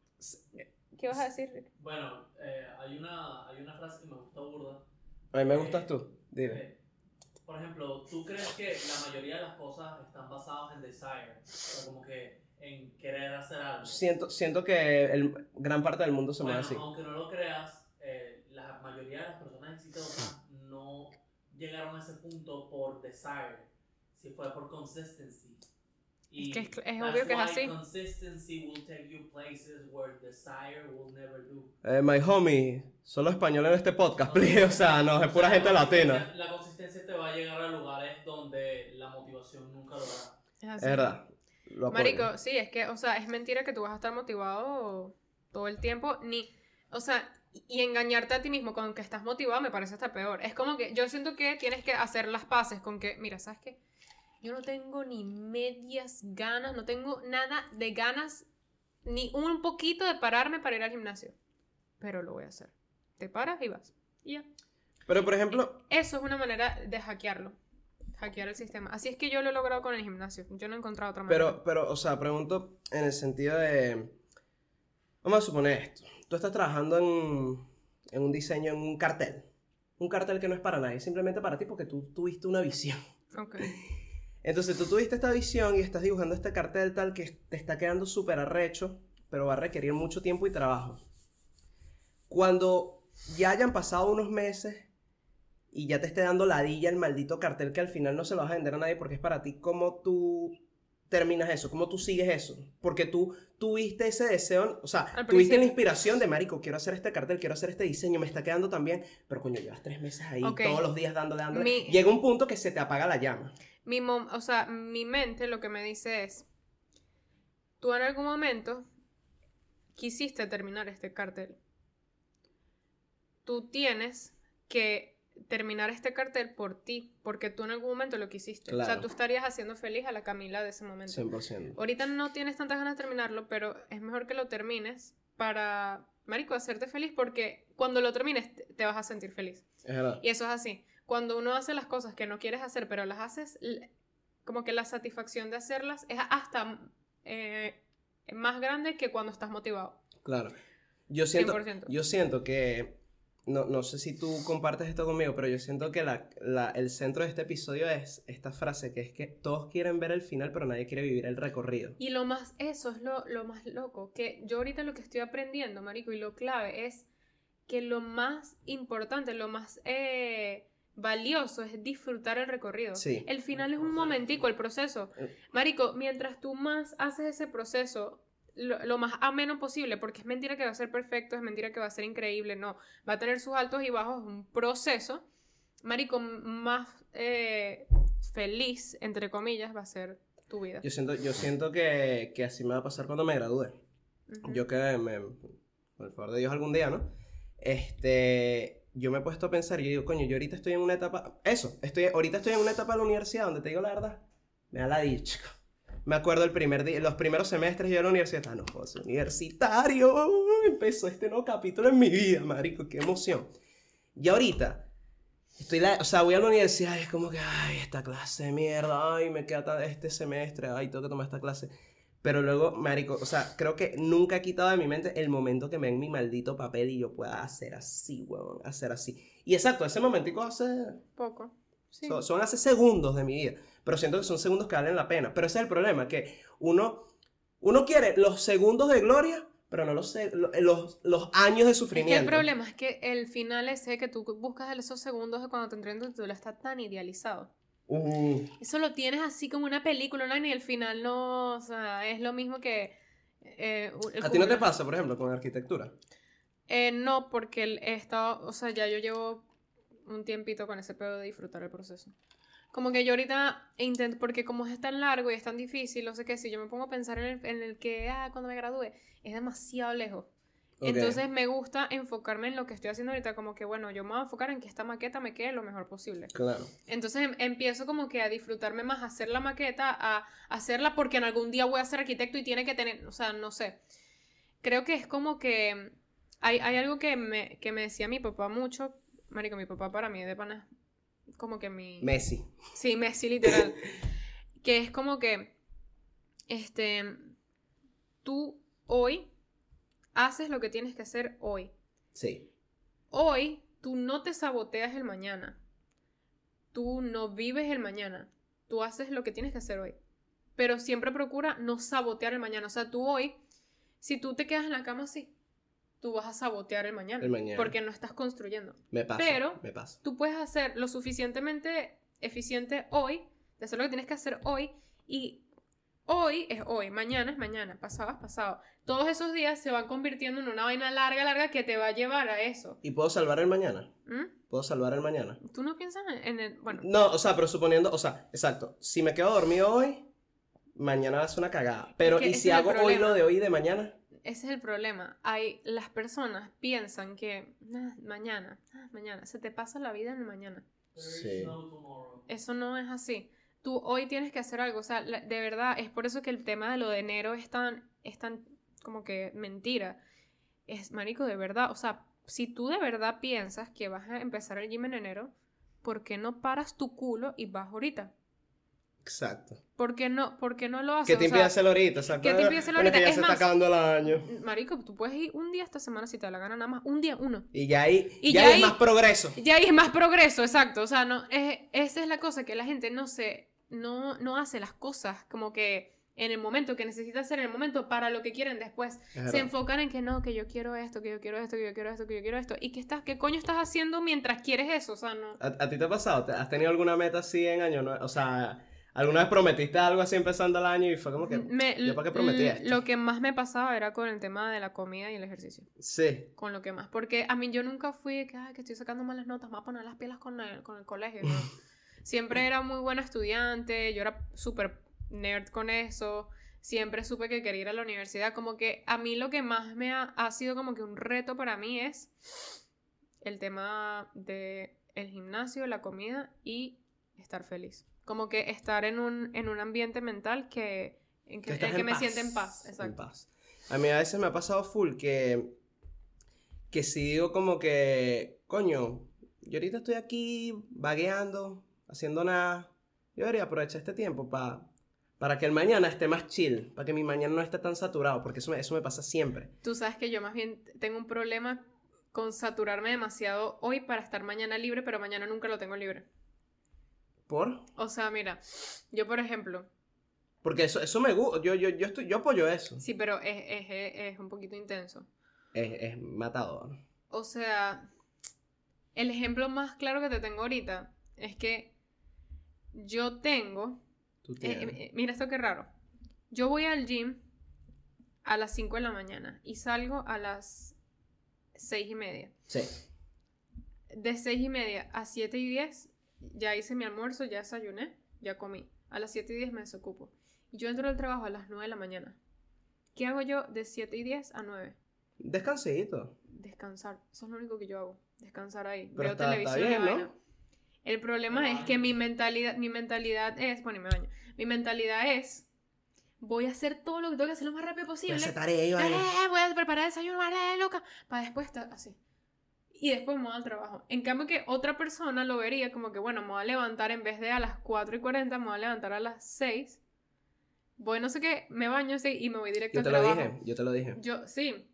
A: ¿Qué vas a decir? Rick?
C: Bueno, eh, hay, una, hay una frase que me gusta burda.
B: a mí me gustas tú. Dime.
C: Eh, por ejemplo, ¿tú crees que la mayoría de las cosas están basadas en desire? O sea, como que en querer hacer algo.
B: Siento, siento que el, gran parte del mundo se
C: bueno,
B: mueve así.
C: aunque no lo creas, eh, la mayoría de las personas exitosas no llegaron a ese punto por desire, si fue por consistency. Y
A: Es que es- es obvio que es así.
C: Consistency will take you places where desire will never do.
B: Eh, my homie, solo español en este podcast, please. O sea, no, es pura
C: La
B: gente
C: consistencia-
B: latina.
C: La consistencia te va a llegar a lugares donde la motivación nunca lo hará.
A: Es así.
B: Es verdad. Lo.
A: Marico, sí, es que, o sea, es mentira que tú vas a estar motivado todo el tiempo, ni, o sea, y engañarte a ti mismo con que estás motivado me parece hasta peor. Es como que yo siento que tienes que hacer las paces con que, mira, ¿sabes qué? Yo no tengo ni medias ganas, no tengo nada de ganas, ni un poquito de pararme para ir al gimnasio. Pero lo voy a hacer. Te paras y vas. Y ya.
B: Pero por ejemplo,
A: Eso es una manera de hackearlo. Hackear el sistema. Así es que yo lo he logrado con el gimnasio. Yo no he encontrado otra manera.
B: pero, pero, o sea, pregunto en el sentido de. Vamos a suponer esto. Tú estás trabajando en, en un diseño, en un cartel. Un cartel que no es para nadie, simplemente para ti porque tú tuviste una visión.
A: Ok.
B: Entonces tú tuviste esta visión y estás dibujando este cartel tal que te está quedando súper arrecho, pero va a requerir mucho tiempo y trabajo. Cuando ya hayan pasado unos meses y ya te esté dando ladilla el maldito cartel que al final no se lo vas a vender a nadie porque es para ti, ¿cómo tú terminas eso? ¿Cómo tú sigues eso? Porque tú tuviste ese deseo, o sea, tuviste la inspiración de, marico, quiero hacer este cartel, quiero hacer este diseño, me está quedando tan bien, pero coño, llevas tres meses ahí,
A: Ok.
B: todos los días dándole, dándole.
A: Mi-
B: Llega un punto que se te apaga la llama.
A: Mi mom- o sea, mi mente lo que me dice es, tú en algún momento quisiste terminar este cartel. Tú tienes que terminar este cartel por ti, porque tú en algún momento lo quisiste. O sea,
B: Claro.
A: tú estarías haciendo feliz a la Camila de ese momento.
B: 100%.
A: Ahorita no tienes tantas ganas de terminarlo, pero es mejor que lo termines para, marico, hacerte feliz, porque cuando lo termines te- te vas a sentir feliz.
B: Es verdad.
A: Y eso es así. Cuando uno hace las cosas que no quieres hacer, pero las haces, como que la satisfacción de hacerlas es hasta eh, más grande que cuando estás motivado.
B: Claro. Yo siento,
A: 100%.
B: yo siento que, no, no sé si tú compartes esto conmigo, pero yo siento que la, la- el centro de este episodio es esta frase, que es que todos quieren ver el final, pero nadie quiere vivir el recorrido.
A: Y lo más, eso es lo, lo más loco, que yo ahorita lo que estoy aprendiendo, marico, y lo clave es que lo más importante, lo más eh, valioso es disfrutar el recorrido.
B: Sí.
A: El final es un momentico, el proceso.
B: Eh.
A: Marico, mientras tú más haces ese proceso lo, lo más ameno posible, porque es mentira que va a ser perfecto, es mentira que va a ser increíble, no. Va a tener sus altos y bajos, un proceso. Marico, más eh, feliz, entre comillas, va a ser tu vida.
B: Yo siento, yo siento que, que así me va a pasar cuando me gradúe. Yo que me, por el favor de Dios algún día, ¿no? Este, yo me he puesto a pensar yo digo, coño, yo ahorita estoy en una etapa, eso, estoy, ahorita estoy en una etapa de la universidad donde te digo la verdad, me da la dicha. Me acuerdo el primer día, los primeros semestres yo de la universidad, ah, no, pues, universitario, empezó este nuevo capítulo en mi vida, marico, qué emoción. Y ahorita, estoy, la, o sea, voy a la universidad y es como que, ay, esta clase de mierda, ay, me queda este semestre, ay, tengo que tomar esta clase. Pero luego, marico, o sea, creo que nunca he quitado de mi mente el momento que me den mi maldito papel y yo pueda hacer así, huevón, hacer así. Y exacto, ese momentico hace,
A: Poco. Sí.
B: son, son hace segundos de mi vida, pero siento que son segundos que valen la pena. Pero ese es el problema, que uno, uno quiere los segundos de gloria, pero no los, lo- los, los años de
A: Es que
B: sufrimiento.
A: el problema es que el final ese que tú buscas esos segundos de cuando te entras en tu titula está tan idealizado.
B: Uh,
A: Eso lo tienes así como una película, ¿no? Y el final no, o sea, es lo mismo que... eh,
B: ¿A ti no te pasa, por ejemplo, con arquitectura?
A: Eh, no, porque he estado, o sea, ya yo llevo un tiempito con ese pedo de disfrutar el proceso. Como que yo ahorita intento, porque como es tan largo y es tan difícil, no sé qué, si yo me pongo a pensar en el, en el que, ah, cuando me gradúe, es demasiado lejos. Entonces me gusta enfocarme en lo que estoy haciendo ahorita, como que, bueno, yo me voy a enfocar en que esta maqueta me quede lo mejor posible.
B: Claro.
A: Entonces em- empiezo como que a disfrutarme más, a hacer la maqueta, a hacerla porque en algún día voy a ser arquitecto y tiene que tener, o sea, no sé. Creo que es como que hay, hay algo que me, que me decía mi papá mucho, marico, mi papá para mí de pana como que mi...
B: Messi.
A: Sí, Messi literal. que es como que, este, tú hoy haces lo que tienes que hacer hoy.
B: Sí.
A: Hoy tú no te saboteas el mañana. Tú no vives el mañana. Tú haces lo que tienes que hacer hoy. Pero siempre procura no sabotear el mañana. O sea, tú hoy, si tú te quedas en la cama así, tú vas a sabotear el mañana.
B: El mañana.
A: Porque no estás construyendo.
B: Me pasa.
A: Pero-
B: Me pasa.
A: Tú puedes hacer lo suficientemente eficiente hoy, de hacer lo que tienes que hacer hoy, y hoy es hoy, mañana es mañana, pasado es pasado. Todos esos días se van convirtiendo en una vaina larga, larga que te va a llevar a eso.
B: ¿Y puedo salvar el mañana?
A: ¿Mm?
B: ¿Puedo salvar el mañana?
A: ¿Tú no piensas en el... Bueno,
B: No, o sea, pero suponiendo, o sea, exacto. Si me quedo dormido hoy, mañana va a ser una cagada. Pero,
A: que
B: ¿y si
A: es
B: hago hoy lo de hoy y de mañana?
A: ese es el problema. Hay, las personas piensan que "Ah, mañana, ah, mañana, se te pasa la vida en el mañana.
C: There is
B: Sí.
C: no tomorrow.
A: Eso no es así. Tú hoy tienes que hacer algo. O sea, la- de verdad, es por eso que el tema de lo de enero es tan, es tan como que mentira. Es, marico, de verdad. O sea, si tú de verdad piensas que vas a empezar el gym en enero, ¿por qué no paras tu culo y vas ahorita?
B: Exacto.
A: ¿Por qué no, por qué no lo haces?
B: ¿Qué te impide hacerlo ahorita? Exacto.
A: ¿qué te impide hacerlo
B: Bueno, que
A: ahorita?
B: ya
A: Es
B: se
A: más-
B: está acabando el año.
A: Marico, tú puedes ir un día esta semana si te da la gana nada más. Un día, uno.
B: Y ya ahí,
A: Y
B: ya
A: ya ahí-
B: más progreso.
A: Ya hay más progreso, exacto. O sea, no, es, esa es la cosa, que la gente no se, no, no hace las cosas como que en el momento que necesita hacer en el momento para lo que quieren después.
B: Es
A: Se enfocan en que no, que yo quiero esto, que yo quiero esto, que yo quiero esto, que yo quiero esto. ¿Y qué, estás, qué coño estás haciendo mientras quieres eso? O sea, no.
B: ¿A, a ti te ha pasado? ¿Te- ¿Has tenido alguna meta así en año? nuevo? O sea, ¿alguna vez prometiste algo así empezando el año y fue como que...
A: Me-
B: ¿Yo para qué prometí esto?
A: Lo que más me pasaba era con el tema de la comida y el ejercicio.
B: Sí.
A: Con lo que más. Porque a mí yo nunca fui que, ay, que estoy sacando malas notas, me voy a poner las pilas con el, con el colegio. ¿no? Siempre era muy buena estudiante, yo era súper nerd con eso. Siempre supe que quería ir a la universidad. Como que a mí lo que más me ha, ha sido como que un reto para mí es el tema de el gimnasio, la comida y estar feliz. Como que estar en un, en un ambiente mental que, en que,
B: Que
A: en
B: en
A: me siente en paz.
B: en
A: Exacto.
B: paz. A mí a veces me ha pasado full que, que si digo como que, coño, yo ahorita estoy aquí vagueando, haciendo nada, yo debería aprovechar este tiempo pa- para que el mañana esté más chill, para que mi mañana no esté tan saturado, porque eso me, eso me pasa siempre.
A: Tú sabes que yo más bien tengo un problema con saturarme demasiado hoy para estar mañana libre, pero mañana nunca lo tengo libre.
B: ¿Por?
A: O sea, mira, yo por ejemplo,
B: Porque eso, eso me gusta, yo, yo, yo, estoy, yo apoyo eso.
A: sí, pero es, es, es- es un poquito intenso.
B: Es, es matador.
A: O sea, el ejemplo más claro que te tengo ahorita es que yo tengo.
B: Tú
A: eh,
B: tienes.
A: eh, mira esto qué raro. Yo voy al gym a las 5 de la mañana y salgo a las 6 y media.
B: Sí.
A: De 6 y media a 7 y 10 ya hice mi almuerzo, ya desayuné, ya comí. A las 7 y 10 me desocupo. Y yo entro al trabajo a las 9 de la mañana. ¿Qué hago yo de 7 y 10 a 9?
B: Descansito.
A: Descansar. Eso es lo único que yo hago. Descansar ahí.
B: Pero
A: Veo
B: está- está
A: televisión y
B: bien, ¿no?
A: El problema es que mi mentalidad, mi mentalidad es, bueno, y me baño. Mi mentalidad es, voy a hacer todo lo que tengo que hacer lo más rápido posible.
B: Esa tarea y vaina.
A: Eh, voy a preparar el desayuno, vale, loca, para después estar así. Y después me voy al trabajo. En cambio que otra persona lo vería como que, bueno, me voy a levantar en vez de a las 4 y 40, me voy a levantar a las 6. Voy no sé qué, me baño así y me voy directo
B: Yo
A: al
B: te lo
A: trabajo.
B: dije, yo te lo dije.
A: Yo, sí.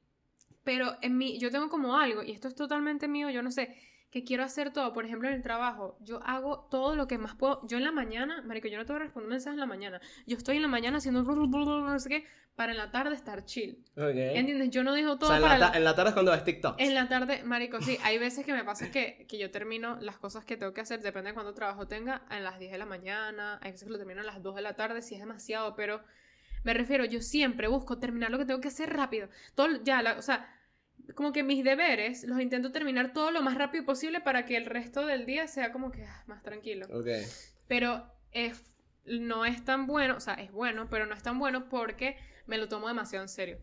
A: Pero en mí, yo tengo como algo, y esto es totalmente mío, yo no sé, que quiero hacer todo. Por ejemplo, en el trabajo, yo hago todo lo que más puedo. Yo en la mañana, marico, yo no tengo que responder mensajes en la mañana. Yo estoy en la mañana haciendo no sé qué, para en la tarde estar chill.
B: Ok.
A: ¿Entiendes? Yo no dejo
B: O
A: todo
B: sea, en
A: para
B: la,
A: la-
B: ta- en la tarde es cuando ves TikTok.
A: en la tarde, marico, sí, hay veces que me pasa que, que yo termino las cosas que tengo que hacer, depende de cuánto trabajo tenga, a las 10 de la mañana, hay veces que lo termino a las 2 de la tarde, si es demasiado, pero me refiero, yo siempre busco terminar lo que tengo que hacer rápido. Todo, ya, la- o sea, como que mis deberes los intento terminar todo lo más rápido posible para que el resto del día sea como que ah, más tranquilo.
B: Ok.
A: Pero es, no es tan bueno, o sea, es bueno, pero no es tan bueno porque me lo tomo demasiado en serio.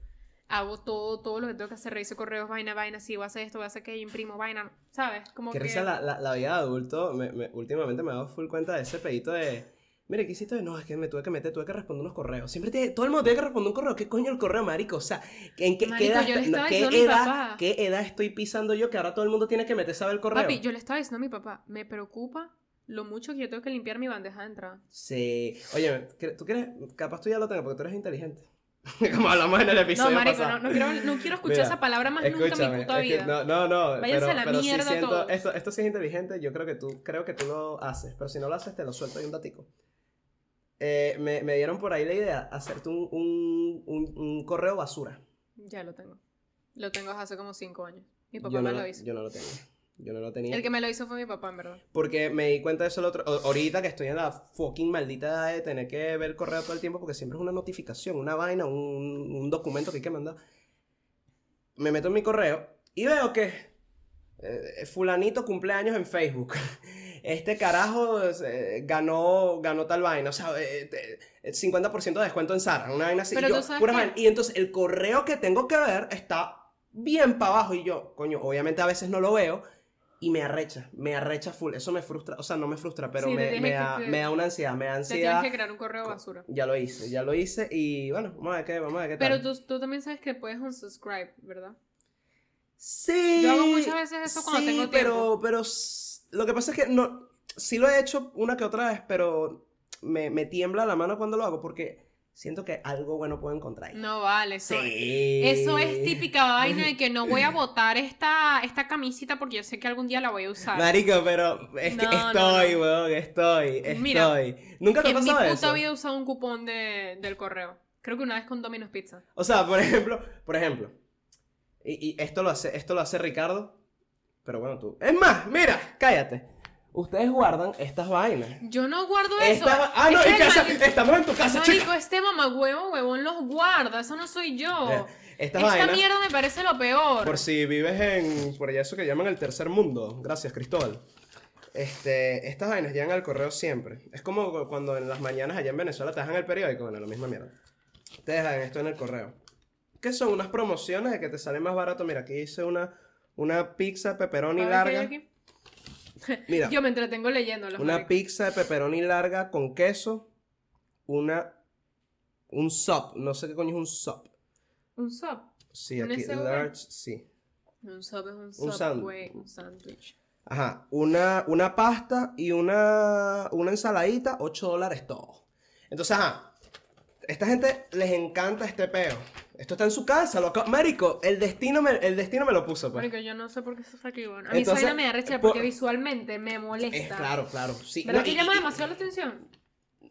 A: Hago todo, todo lo que tengo que hacer, reviso correos, vaina, vaina, sí, voy a hacer esto, voy a hacer aquello, imprimo, vaina, ¿sabes? Como que...
B: risa la, la, la vida de adulto. Me, me- últimamente me he dado full cuenta de ese pedito de. Mire, ¿qué hiciste? No, es que me tuve que meter, tuve que responder unos correos. Siempre tiene- todo el mundo tiene que responder un correo. ¿Qué coño el correo, marico? O sea, ¿en qué,
A: Marico,
B: edad,
A: estaba
B: qué edad- qué edad estoy pisando yo que ahora todo el mundo tiene que meterse a ver el correo?
A: Papi, yo le estaba diciendo a mi papá, me preocupa lo mucho que yo tengo que limpiar mi bandeja de entrada.
B: Sí. Oye, ¿cre- ¿tú quieres? Capaz tú ya lo tengas porque tú eres inteligente. Como hablamos en el
A: No,
B: episodio
A: marico,
B: pasado.
A: no, no, quiero, no quiero escuchar
B: Mira,
A: esa palabra más nunca en mi puta
B: es que
A: vida.
B: no, no, no,
A: Váyanse
B: pero,
A: a la
B: pero sí
A: mierda
B: siento,
A: todos.
B: esto, esto sí es inteligente, yo creo que tú, creo que tú lo haces, pero si no lo haces te lo suelto ahí un datico. Eh, me, me dieron por ahí la idea, hacerte un, un, un, un correo basura.
A: Ya lo tengo. Lo tengo hace como cinco años. Mi papá
B: Yo no,
A: me
B: lo-
A: lo hizo.
B: yo no lo tenía, yo no lo tenía.
A: El que me lo hizo fue mi papá, en verdad.
B: Porque me di cuenta de eso el otro, ahorita que estoy en la fucking maldita edad de tener que ver el correo todo el tiempo porque siempre es una notificación, una vaina, un, un documento que hay que mandar. Me meto en mi correo y veo que eh, fulanito cumpleaños en Facebook. Este carajo eh, ganó, ganó tal vaina, o sea, eh, eh, 50% de descuento en Zara, una vaina así.
A: Pero
B: y, yo,
A: tú sabes
B: pura vaina. y entonces el correo que tengo que ver está bien para abajo y yo, coño, obviamente a veces no lo veo y me arrecha, me arrecha full. Eso me frustra, o sea, no me frustra, pero
A: Sí,
B: me, da,
A: que-
B: me da una ansiedad, me da
A: Te tienes
B: ansiedad.
A: que crear un correo basura.
B: Ya lo hice, ya lo hice y bueno, vamos a ver qué, vamos a ver qué
A: Pero
B: tal.
A: tú, tú también sabes que puedes unsubscribe, ¿verdad?
B: Sí.
A: Yo hago muchas veces eso cuando
B: sí,
A: tengo
B: pero,
A: tiempo.
B: pero s- lo que pasa es que no, sí lo he hecho una que otra vez, pero me, me tiembla la mano cuando lo hago porque siento que algo bueno puedo encontrar ahí.
A: No vale, eso,
B: Sí.
A: eso es típica vaina de que no voy a botar esta, esta camisita porque yo sé que algún día la voy a usar.
B: Marico, pero es que
A: No, no,
B: estoy,
A: no.
B: weón, estoy, estoy.
A: Mira,
B: ¿Nunca te ha
A: en mi
B: pasado
A: puta
B: eso?
A: he usado un cupón de, del correo. Creo que una vez con Domino's Pizza.
B: O sea, por ejemplo, por ejemplo, y, y esto lo hace, esto lo hace Ricardo, pero bueno, tú. Es más, mira, cállate. Ustedes guardan estas vainas.
A: Yo no guardo eso.
B: Esta- ah, no, en casa, estamos en tu casa, chica.
A: Marico, este mamagüevo, huevón, los guarda. Eso no soy yo.
B: Eh,
A: Esta
B: vainas,
A: mierda me parece lo peor.
B: por si vives en, por allá eso que llaman el tercer mundo. Gracias, Cristóbal. Este, estas vainas llegan al correo siempre. Es como cu- cuando en las mañanas allá en Venezuela te dejan el periódico, bueno, la misma mierda. Te dejan esto en el correo. ¿Qué son? Unas promociones de que te sale más barato. Mira, aquí hice una, una pizza pepperoni
A: ¿qué hay
B: larga.
A: aquí?
B: Mira,
A: Yo me entretengo leyéndolo.
B: una pizza de pepperoni larga con queso. Una. Un sub. No sé qué coño es un sub.
A: Un sub.
B: Sí,
A: ¿Un
B: aquí,
A: SUV?
B: large, sí.
A: Un sub es un
B: Un
A: subway, un sándwich.
B: Ajá, una, una pasta y una, una ensaladita, 8 dólares todo. Entonces, ajá, esta gente les encanta este peo. Esto está en su casa, lo acabo- Marico, el destino me, el destino me lo puso, pues.
A: Marico, yo no sé por qué eso está aquí, bueno. A mí
B: Entonces,
A: vaina me da recha
B: por-
A: porque visualmente me molesta.
B: Es claro, claro. Sí,
A: ¿Verdad
B: no, y-
A: llama demasiado la atención?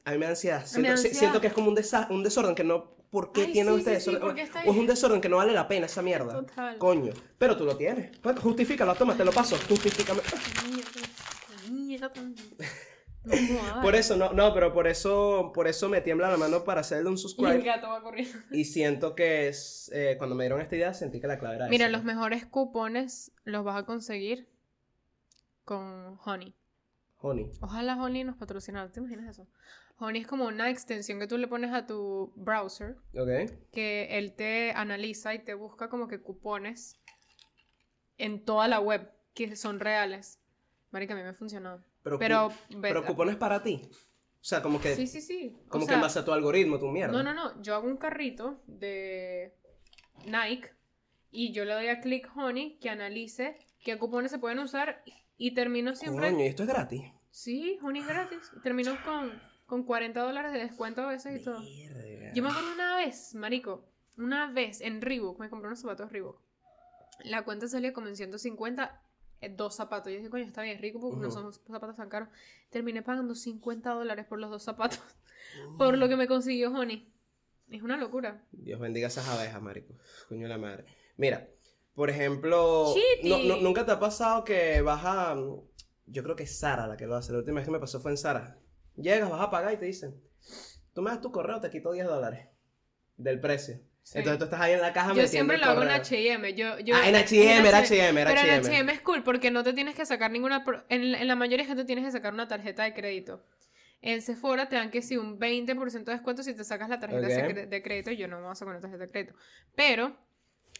B: A mí me da ansiedad. Siento,
A: ansiedad.
B: que es como un, desa- un desorden que no por qué
A: Ay,
B: tienen
A: sí,
B: desorden.
A: ¿por qué está
B: o es un desorden que no vale la pena esa mierda.
A: Total.
B: Coño. Pero tú lo tienes. Justifícalo, toma, te lo paso. Justifícame.
A: Mierda. No jodas.
B: Por eso, no, no, pero por eso, por eso me tiembla la mano para hacerle un
A: Y el
B: subscribe.
A: gato va corriendo.
B: Y siento que es, eh, cuando me dieron esta idea, sentí que la clave era
A: Mira,
B: esa.
A: los mejores cupones los vas a conseguir con Honey.
B: Honey.
A: Ojalá Honey nos patrocinara. ¿Te imaginas eso? Honey es como una extensión que tú le pones a tu browser
B: Ok.
A: que él te analiza y te busca como que cupones en toda la web que son reales. Marica, a mí me ha funcionado.
B: Pero,
A: Pero,
B: pero cupones para ti. O sea, como que,
A: Sí, sí, sí. O
B: como
A: sea,
B: que en base a tu algoritmo, tu mierda.
A: No, no, no. Yo hago un carrito de Nike y yo le doy a Click Honey que analice qué cupones se pueden usar y termino siempre.
B: Coño, y esto es gratis.
A: Sí, Honey es gratis. Y termino con, con 40 dólares de descuento a veces y todo. Yo me acuerdo una vez, marico, una vez en Reebok, me compré unos zapatos Reebok. La cuenta salía como en 150, eh, dos zapatos. Yo dije, coño, está bien rico porque no son zapatos tan caros. Terminé pagando 50 dólares por los dos zapatos, por lo que me consiguió Honey. Es una locura.
B: Dios bendiga esas abejas, marico. Coño de la madre. Mira, por ejemplo, no- no- ¿nunca te ha pasado que vas a... Yo creo que es Sara la que lo hace. La última vez que me pasó fue en Sara. Llegas, vas a pagar y te dicen, tú me das tu correo, te quito 10 dólares del precio.
A: Sí.
B: Entonces tú estás ahí en la caja
A: Yo siempre lo hago en. H&M. Yo, yo,
B: Ah, en H&M, era H&M, era
A: Pero en
B: H&M.
A: H&M es cool porque no te tienes que sacar ninguna... En, en la mayoría de gente tienes que sacar una tarjeta de crédito. En Sephora te dan que sí un 20% de descuento si te sacas la tarjeta de
B: Ok.
A: cre- de crédito. Yo no me voy a sacar una tarjeta de crédito. Pero,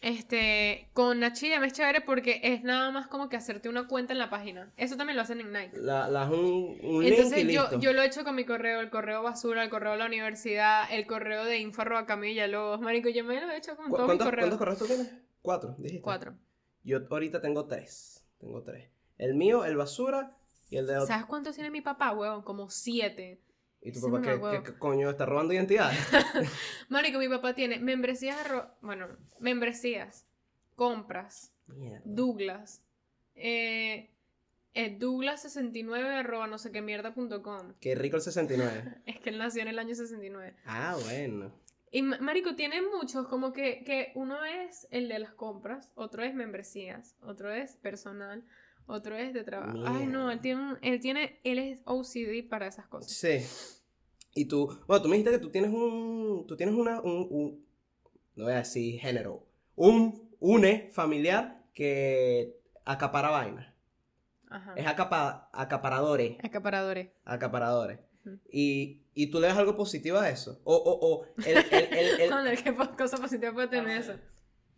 A: este, con H&M es chévere porque es nada más como que hacerte una cuenta en la página. Eso también lo hacen en Nike.
B: La, la- un, un link y
A: Entonces yo,
B: listo.
A: yo lo he hecho con mi correo, el correo basura, el correo de la universidad, el correo de info arroba Camilla Lobos. Marico, yo me lo he hecho con
B: ¿Cu-
A: todos mis
B: ¿Cuántos,
A: correos.
B: ¿Cuántos correos tú tienes? Cuatro, dijiste.
A: Cuatro.
B: Yo ahorita tengo tres. Tengo tres. El mío, el basura y el de otro.
A: ¿Sabes cuántos tiene mi papá, huevón? Como siete.
B: ¿Y tu
A: ese
B: papá qué,
A: mamahuevo.
B: qué- qué coño está robando identidades?
A: Marico, mi papá tiene membresías, bueno, membresías, compras,
B: Mierda.
A: Douglas, eh, eh, Douglas69 arroba no sé qué mierda punto com.
B: Qué rico el 69.
A: Es que él nació en el año 69.
B: Ah, bueno.
A: Y ma- Marico tiene muchos, como que, que uno es el de las compras, otro es membresías, otro es personal, otro es de trabajo. Ay, no, él tiene, un- él tiene, él es OCD para esas cosas.
B: Sí. Y tú, bueno, tú me dijiste que tú tienes un, tú tienes una, un, un- no voy a decir género, un, une familiar que acapara vainas.
A: Ajá.
B: Es acapa, acaparadores,
A: Acaparadores.
B: acaparadores. Y, y tú le das algo positivo a eso. O, o, o, el, el, el, el-
A: Joder, qué cosa positiva puede tener eso.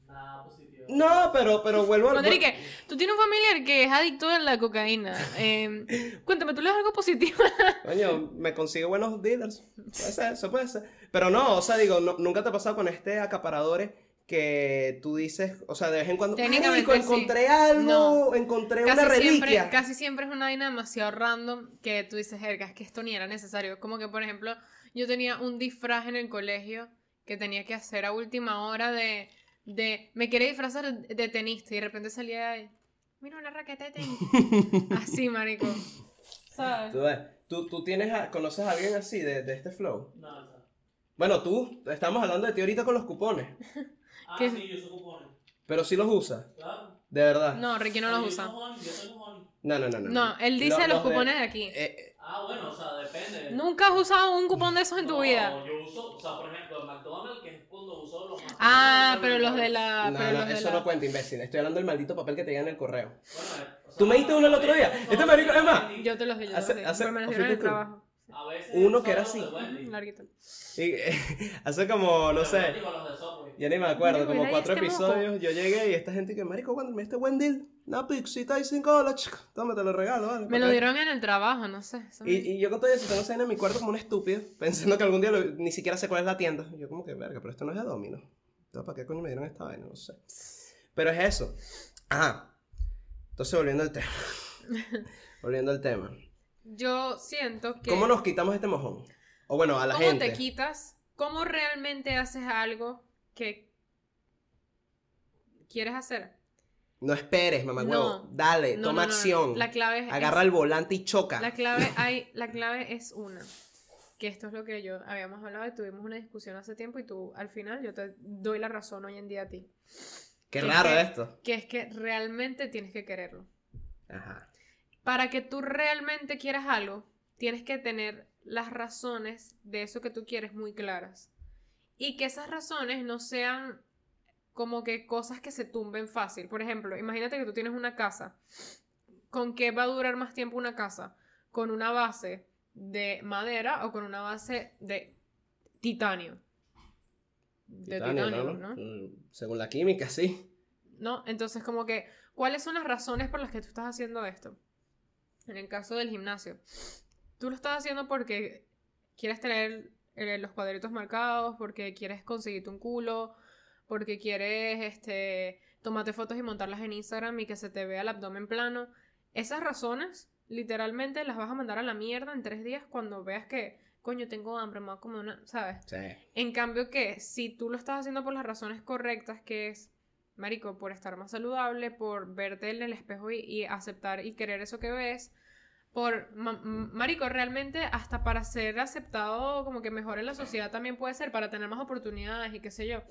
C: Nada positivo.
B: No, pero, pero vuelvo a...
A: Cuando que tú tienes un familiar que es adicto a la cocaína. eh, cuéntame, ¿tú le das algo positivo?
B: Coño, me consigue buenos dealers. Puede ser, eso puede ser. Pero no, o sea, digo, no- nunca te ha pasado con este acaparadores que tú dices, o sea, de vez en cuando,
A: Técnicamente,
B: "Marico, encontré algo,
A: No.
B: encontré una
A: Casi siempre,
B: reliquia.
A: casi siempre es una vaina demasiado random que tú dices, jerga, es que esto ni era necesario. Como que, por ejemplo, yo tenía un disfraz en el colegio que tenía que hacer a última hora de, de me quería disfrazar de, tenista y de repente salía ahí, mira una raqueta de tenis. Así, marico. ¿Sabes?
B: Tú, tú, tienes, a- conoces a alguien así, de, de este flow.
C: No, o sea.
B: Bueno, tú, estamos hablando de ti ahorita con los cupones,
C: Ah,
A: ¿Qué?
C: sí, yo uso cupones.
B: pero sí los usas,
C: Claro.
B: de verdad.
A: No, Ricky no los
C: Yo
A: usa.
B: No, no, no. No,
A: No, él dice
B: Lo-
A: los cupones de aquí.
B: eh, eh,
C: Ah, bueno, o sea, depende.
A: Nunca has usado un cupón de esos en tu
C: No,
A: vida.
C: yo uso, o sea, por ejemplo, en McDonald's, que es cuando uso los más.
A: Ah, pero los de la.
B: no,
A: pero
B: no,
A: los de
B: eso
A: la-
B: no cuenta, imbécil. Estoy hablando del maldito papel que te llega en el correo.
C: Bueno, o sea,
B: Tú me diste uno el otro día. Este marico,
C: de
B: es más,
A: Yo te los di, yo
B: Hace-
A: los
B: hace-
A: pero me los
B: ¿o
A: dieron en el
B: fuiste tú?
A: trabajo.
C: A veces
B: Uno que era
C: de
B: así.
A: Larguito.
B: Y hace como, no sé,
C: de
B: ya ni me acuerdo, como
A: ¿y
B: cuatro
A: este
B: episodios. Yo llegué y esta gente que, marico, cuando me este buen deal, una pixita y cinco dólares, chico, toma, te lo regalo, ¿vale?
A: Me lo dieron en el trabajo, no sé.
B: Y, y yo con todo eso tengo cena en mi cuarto como un estúpido, pensando que algún día lo- ni siquiera sé cuál es la tienda. Y yo como que, verga, pero esto no es de Domino. ¿Para qué coño me dieron esta vaina? No sé. Pero es eso. Ajá. Entonces, volviendo al tema. volviendo al tema.
A: Yo siento que.
B: ¿Cómo nos quitamos este mojón? O bueno, a la
A: ¿Cómo
B: gente.
A: te quitas? ¿Cómo realmente haces algo que quieres hacer?
B: No esperes, mamá huevo.
A: No.
B: Dale,
A: No,
B: toma
A: no,
B: acción.
A: La clave es.
B: Agarra el volante y choca.
A: La clave, hay, la clave es una. Que esto es lo que yo habíamos hablado y tuvimos una discusión hace tiempo y tú al final yo te doy la razón hoy en día a ti.
B: Qué
A: que-
B: raro
A: que-
B: esto.
A: Que es que realmente tienes que quererlo.
B: Ajá.
A: Para que tú realmente quieras algo, tienes que tener las razones de eso que tú quieres muy claras. Y que esas razones no sean como que cosas que se tumben fácil. Por ejemplo, imagínate que tú tienes una casa. ¿Con qué va a durar más tiempo una casa? ¿Con una base de madera o con una base de titanio? De
B: Titanio,
A: titanio,
B: ¿no?
A: ¿no?
B: Según la química, sí.
A: ¿no? Entonces, como que, ¿cuáles son las razones por las que tú estás haciendo esto? En el caso del gimnasio, tú lo estás haciendo porque quieres tener eh, los cuadritos marcados, porque quieres conseguirte un culo, porque quieres, este, tomarte fotos y montarlas en Instagram y que se te vea el abdomen plano. Esas razones, literalmente, las vas a mandar a la mierda en tres días cuando veas que, coño, tengo hambre, a comer una, ¿sabes?
B: Sí.
A: En cambio que si tú lo estás haciendo por las razones correctas, que es, marico, por estar más saludable, por verte en el espejo y, y aceptar y querer eso que ves, por, ma- marico, realmente hasta para ser aceptado como que mejor en la sociedad también puede ser, para tener más oportunidades y qué sé yo.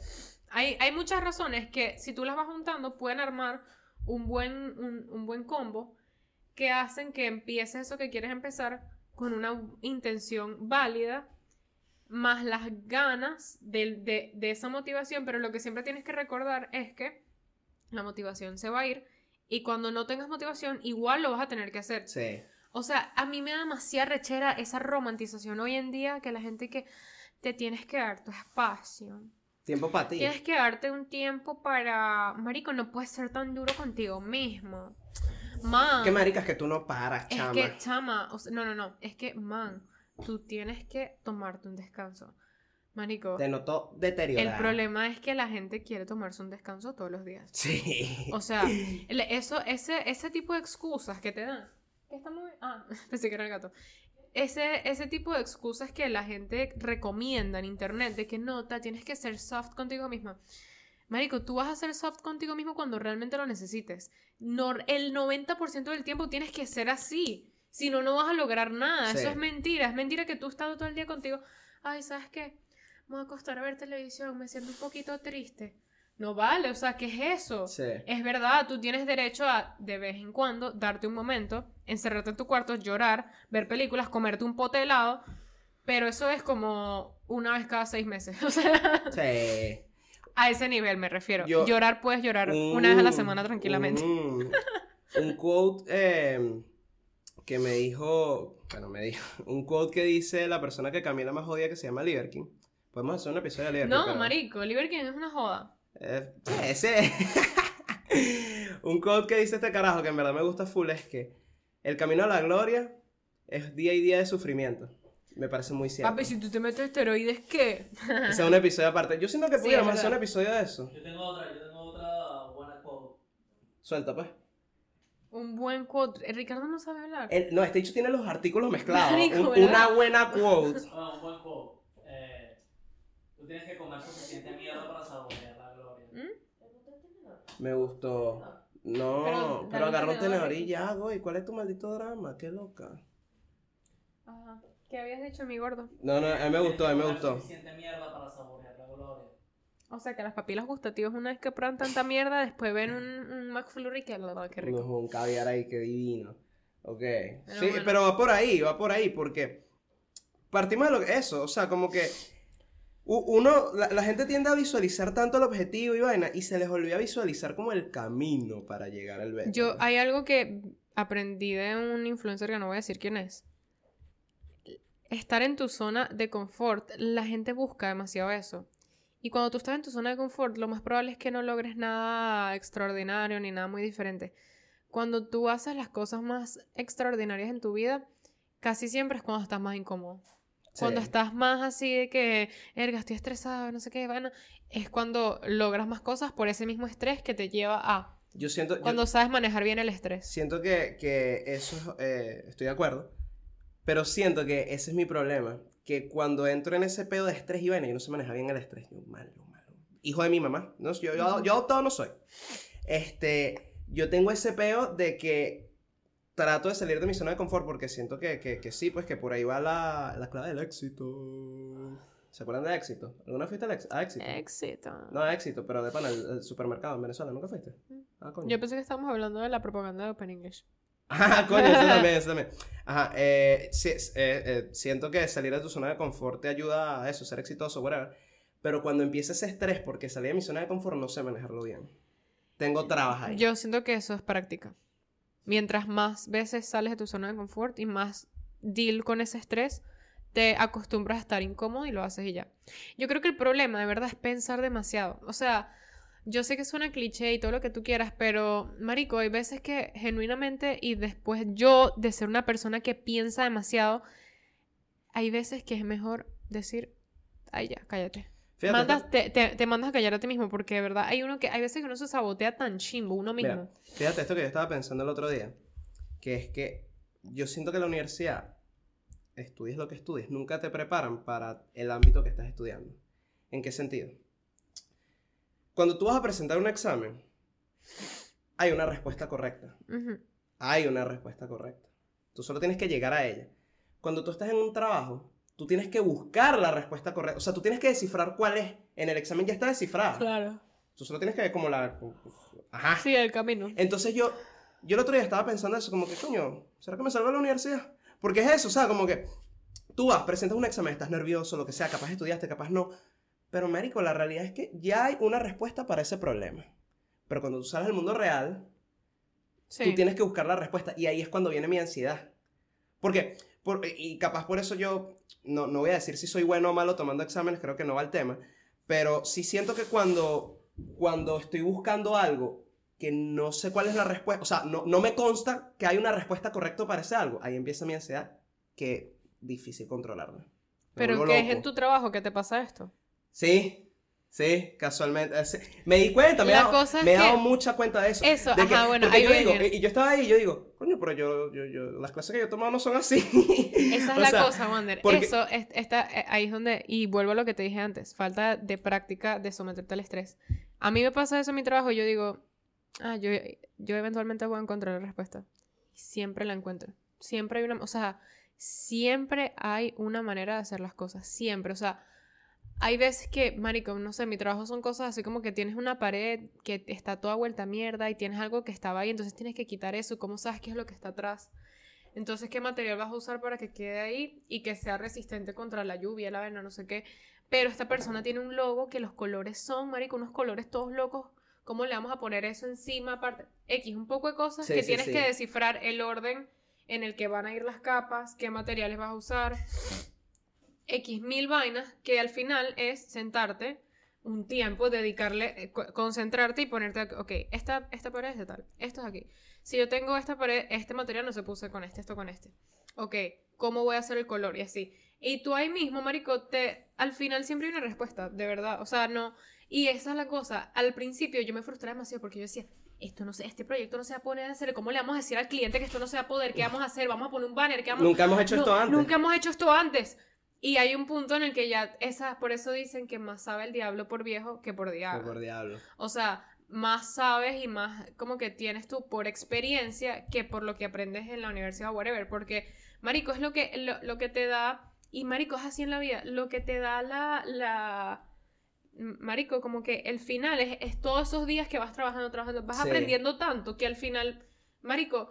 A: Hay, hay muchas razones que si tú las vas juntando pueden armar un buen, un, un buen combo que hacen que empieces eso que quieres empezar con una intención válida más las ganas de, de- de esa motivación, pero lo que siempre tienes que recordar es que la motivación se va a ir y cuando no tengas motivación igual lo vas a tener que hacer.
B: Sí.
A: O sea, a mí me da demasiada rechera esa romantización hoy en día que la gente que te tienes que dar tu espacio.
B: Tiempo para ti.
A: Tienes que darte un tiempo para... Marico, no puedes ser tan duro contigo mismo. Man.
B: Qué maricas que tú no paras,
A: Es
B: chama.
A: que, chama, o sea, no, no, no, es que, man, tú tienes que tomarte un descanso. Marico,
B: Te notó deteriorada.
A: el problema es que la gente quiere tomarse un descanso todos los días.
B: Sí.
A: O sea, eso, ese, ese tipo de excusas que te dan. Que está muy... Ah, pensé que era el gato. Ese, ese tipo de excusas que la gente recomienda en internet de que no, tienes que ser soft contigo misma. Marico, tú vas a ser soft contigo mismo cuando realmente lo necesites. No, el 90% del tiempo tienes que ser así. Si no, no vas a lograr nada.
B: Sí.
A: Eso es mentira. Es mentira que tú estás todo el día contigo. Ay, ¿sabes qué? Me voy a acostar a ver televisión. Me siento un poquito triste. No vale. O sea, ¿qué es eso?
B: Sí.
A: Es verdad, tú tienes derecho a, de vez en cuando, darte un momento, encerrarte en tu cuarto, llorar, ver películas, comerte un pote de helado, pero eso es como una vez cada seis meses. O sea,
B: Sí.
A: A ese nivel me refiero.
B: Yo-
A: llorar puedes llorar
B: Un-
A: una vez a la semana tranquilamente.
B: Un, un quote eh, que me dijo, bueno, me dijo, un quote que dice la persona que camina más jodida que se llama Liver King. Podemos hacer un episodio de Liver King.
A: No,
B: pero-
A: marico, Liver King es una joda.
B: Eh, ese. un quote que dice este carajo que en verdad me gusta full es que el camino a la gloria es día y día de sufrimiento. Me parece muy cierto.
A: Papi, si tú te metes esteroides, ¿qué?
B: Ese es un episodio aparte. Yo siento que
A: Sí,
B: pudiéramos hacer un episodio de eso.
C: Yo tengo otra, yo tengo otra buena quote.
B: Suelta, pues.
A: Un buen quote. Eh, Ricardo no sabe hablar.
B: El- no, este dicho tiene los artículos mezclados.
A: Marico,
B: Un-
A: ¿verdad?
B: una buena quote.
C: Ah, un buen quote. Eh, tú tienes que comer suficiente mierda para saborear la gloria.
A: ¿Mm?
B: Me gustó. No,
A: Pero,
B: pero,
A: dale un tenedor.
B: tenedor y ya, güey. ¿Cuál es tu maldito drama? Qué loca.
A: Ajá. ¿Qué habías dicho, mi gordo?
B: No, no, a mí me gustó, a mí me
C: que
B: gustó.
C: comer suficiente mierda para saborear la gloria.
A: O sea, que las papilas gustativas, una vez que prueban tanta mierda, después ven un, un McFlurry que, la qué rico.
B: No, un caviar ahí, qué divino. Ok.
A: Pero
B: sí,
A: bueno.
B: pero va por ahí, va por ahí, porque partimos de lo que, eso, o sea, como que uno, la, la gente tiende a visualizar tanto el objetivo y vaina, y se les olvida visualizar como el camino para llegar al beto.
A: Yo, hay algo que aprendí de un influencer que no voy a decir quién es. Estar en tu zona de confort, la gente busca demasiado eso. Y cuando tú estás en tu zona de confort, lo más probable es que no logres nada extraordinario ni nada muy diferente. Cuando tú haces las cosas más extraordinarias en tu vida, casi siempre es cuando estás más incómodo.
B: Sí.
A: Cuando estás más así de que, erga, estoy estresado, no sé qué, bueno, es cuando logras más cosas por ese mismo estrés que te lleva a.
B: Yo siento, yo
A: Cuando sabes manejar bien el estrés.
B: siento que, que eso es, eh, estoy de acuerdo, pero siento que ese es mi problema, que cuando entro en ese pedo de estrés y vaina, yo no sé manejar bien el estrés, yo malo, malo. Hijo de mi mamá, no, yo, yo, yo adoptado no soy. Este, yo tengo ese pedo de que trato de salir de mi zona de confort porque siento que, que, que sí, pues que por ahí va la, la clave del éxito. ¿Se acuerdan de éxito? ¿Alguna fuiste al a éxito?
A: Éxito.
B: No a éxito, pero de pana, el, el supermercado en Venezuela, ¿nunca fuiste? Ah, coño.
A: Yo pensé que estábamos hablando de la propaganda de Open English.
B: Ah, coño, eso también, eso también. Ajá, eh, sí, eh, eh, siento que salir de tu zona de confort te ayuda a eso, ser exitoso, whatever. Pero cuando empieza ese estrés porque salí de mi zona de confort, no sé manejarlo bien. Tengo trabas ahí.
A: Yo siento que eso es práctica. Mientras más veces sales de tu zona de confort y más deal con ese estrés, te acostumbras a estar incómodo y lo haces y ya. Yo creo que el problema de verdad es pensar demasiado. O sea, yo sé que suena cliché y todo lo que tú quieras, pero marico, hay veces que genuinamente y después yo de ser una persona que piensa demasiado, hay veces que es mejor decir, ay ya, cállate.
B: Fíjate,
A: Mandas- te, te- te mandas a callar a ti mismo porque de verdad hay uno que hay veces que uno se sabotea tan chimbo uno mismo.
B: Mira, fíjate esto que yo estaba pensando el otro día, que es que yo siento que la universidad, estudies lo que estudies, nunca te preparan para el ámbito que estás estudiando. ¿En qué sentido? Cuando tú vas a presentar un examen, hay una respuesta correcta. Hay una respuesta correcta. Tú solo tienes que llegar a ella. Cuando tú estás en un trabajo, tú tienes que buscar la respuesta correcta. O sea, tú tienes que descifrar cuál es. En el examen ya está descifrada.
A: Claro.
B: Tú solo tienes que ver como la... Ajá.
A: Sí, el camino.
B: Entonces yo, yo el otro día estaba pensando eso, como que, coño, ¿será que me salgo de la universidad? Porque es eso, o sea, como que tú vas, presentas un examen, estás nervioso, lo que sea, capaz estudiaste, capaz no. Pero, médico, la realidad es que ya hay una respuesta para ese problema. Pero cuando tú sales al mundo real,
A: Sí.
B: tú tienes que buscar la respuesta. Y ahí es cuando viene mi ansiedad. Porque, por, y capaz por eso yo, no, no voy a decir si soy bueno o malo tomando exámenes, creo que no va el tema. Pero sí siento que cuando, cuando estoy buscando algo que no sé cuál es la respuesta, o sea, no, no me consta que hay una respuesta correcta para ese algo, ahí empieza mi ansiedad, que difícil controlarla. Me
A: Pero
B: vuelvo
A: que es
B: loco.
A: en tu trabajo que te pasa esto.
B: Sí, sí, casualmente. eh, sí. Me di cuenta, me, he dado, me he dado
A: que-
B: mucha cuenta de eso.
A: Eso,
B: de
A: ajá, bueno,
B: porque
A: ahí
B: yo digo,
A: bien.
B: y yo estaba ahí y yo digo, coño, pero yo, yo, yo, las clases que yo he tomado no son así.
A: Esa es
B: O
A: la
B: sea,
A: cosa, Wander.
B: porque-
A: Eso, es- está, eh, ahí es donde, y vuelvo a lo que te dije antes, falta de práctica de someterte al estrés. A mí me pasa eso en mi trabajo y yo digo, ah, yo, yo eventualmente voy a encontrar la respuesta. Y siempre la encuentro. Siempre hay una, o sea, siempre hay una manera de hacer las cosas, siempre. O sea, hay veces que, marico, no sé, mi trabajo son cosas así como que tienes una pared que está toda vuelta a mierda y tienes algo que estaba ahí, entonces tienes que quitar eso. ¿Cómo sabes qué es lo que está atrás? Entonces, ¿qué material vas a usar para que quede ahí y que sea resistente contra la lluvia, la arena, no sé qué? Pero esta persona tiene un logo que los colores son, marico, unos colores todos locos. ¿Cómo le vamos a poner eso encima? Aparte, X, un poco de cosas
B: Sí,
A: que
B: sí,
A: tienes
B: sí.
A: que descifrar el orden en el que van a ir las capas, qué materiales vas a usar. X mil vainas que al final es sentarte un tiempo, dedicarle, eh, co- concentrarte y ponerte, ok, esta, esta pared es de tal, esto es aquí. Si yo tengo esta pared, este material no se puse con este, esto con este. Ok, ¿cómo voy a hacer el color? Y así. Y tú ahí mismo, marico, te, al final siempre hay una respuesta, de verdad. O sea, no. Y esa es la cosa. Al principio yo me frustré demasiado porque yo decía, esto no sé, este proyecto no se va a poner a hacer. ¿Cómo le vamos a decir al cliente que esto no se va a poder? ¿Qué vamos a hacer? Vamos a poner un banner, ¿qué vamos
B: Nunca hemos hecho
A: no,
B: esto antes.
A: Nunca hemos hecho esto antes. Y hay un punto en el que ya, esa, por eso dicen que más sabe el diablo por viejo que por diablo.
B: por diablo.
A: O sea, más sabes y más como que tienes tú por experiencia que por lo que aprendes en la universidad o whatever. Porque, marico, es lo que, lo, lo que te da, y marico, es así en la vida, lo que te da la, la, marico, como que el final es, es todos esos días que vas trabajando, trabajando, vas
B: Sí.
A: aprendiendo tanto que al final, marico,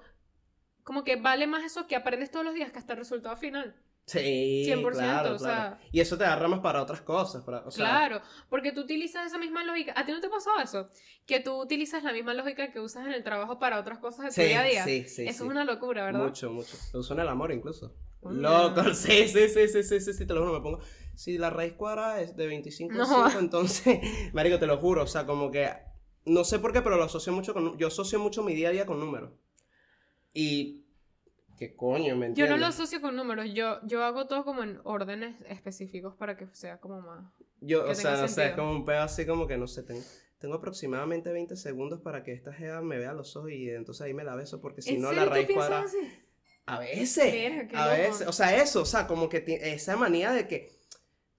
A: como que vale más eso que aprendes todos los días que hasta el resultado final.
B: Sí,
A: 100%,
B: claro,
A: o
B: claro. Y eso te da ramas para otras cosas. Para, o sea,
A: Claro, porque tú utilizas esa misma lógica. ¿A ti no te pasado eso? Que tú utilizas la misma lógica que usas en el trabajo para otras cosas de tu
B: Sí,
A: día a día.
B: sí, sí,
A: Eso es una locura, ¿verdad?
B: Mucho, mucho. Lo uso en el amor incluso.
A: Coño.
B: Loco, sí, sí, sí, sí, sí, sí, sí, te lo juro, me pongo. Si la raíz cuadrada es de 25
A: No.
B: 5, entonces, marico, te lo juro, o sea, como que, no sé por qué, pero lo asocio mucho con, yo asocio mucho mi día a día con números. Y, ¿qué coño, me
A: Yo no lo asocio con números, yo, yo hago todo como en órdenes específicos para que sea como más...
B: Yo, o sea, no sé, es como un pedo así como que, no sé, tengo, tengo aproximadamente 20 segundos para que esta jeva me vea los ojos y entonces ahí me la beso, porque si
A: ¿En
B: no, la raíz cuadrada...
A: así?
B: A veces.
A: Qué
B: a
A: loco.
B: veces. O sea, eso, o sea, como que esa manía de que.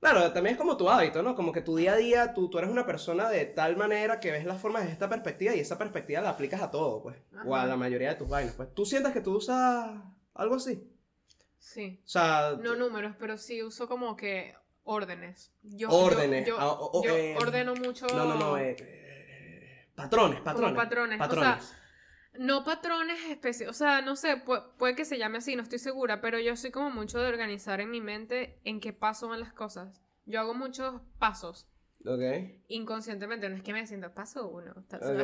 B: Claro, también es como tu hábito, ¿no? Como que tu día a día, tú, tú eres una persona de tal manera que ves las formas desde esta perspectiva y esa perspectiva la aplicas a todo, pues. O a la mayoría de tus vainas, pues. ¿Tú sientes que tú usas algo así?
A: Sí.
B: O sea,
A: No números, pero sí uso como que órdenes. Yo,
B: Órdenes,
A: Yo, yo-
B: ah,
A: yo
B: eh,
A: ordeno mucho.
B: no, no, no, eh, eh, patrones, patrones.
A: patrones, o
B: Patrones.
A: No patrones específicos, o sea, no sé, pu- puede, que se llame así, no estoy segura, pero yo soy como mucho de organizar en mi mente en qué paso van las cosas. Yo hago muchos pasos
B: ok.
A: inconscientemente, no es que me siento paso uno,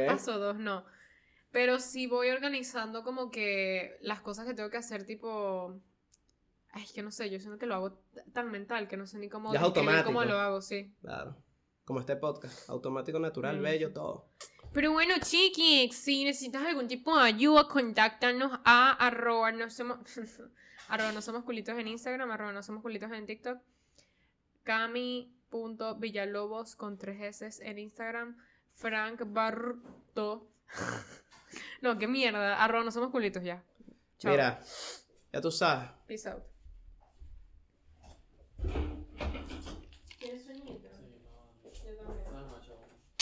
A: paso dos, no. Pero sí voy organizando como que las cosas que tengo que hacer, tipo... Ay, es que no sé, yo siento que lo hago tan mental que no sé ni cómo
B: Ya es
A: describir cómo
B: automático.
A: lo hago, sí.
B: Claro. Como este podcast. Automático, natural,
A: Mm.
B: bello, todo.
A: Pero bueno, chiquis, si necesitas algún tipo de ayuda, contáctanos a arroba no somos, arroba no somos culitos en Instagram, arroba no somos culitos en TikTok, cami.villalobos con tres S en Instagram, Frank Barto, no, qué mierda, arroba no somos culitos ya. Chao.
B: Mira, ya tú sabes.
A: Peace out.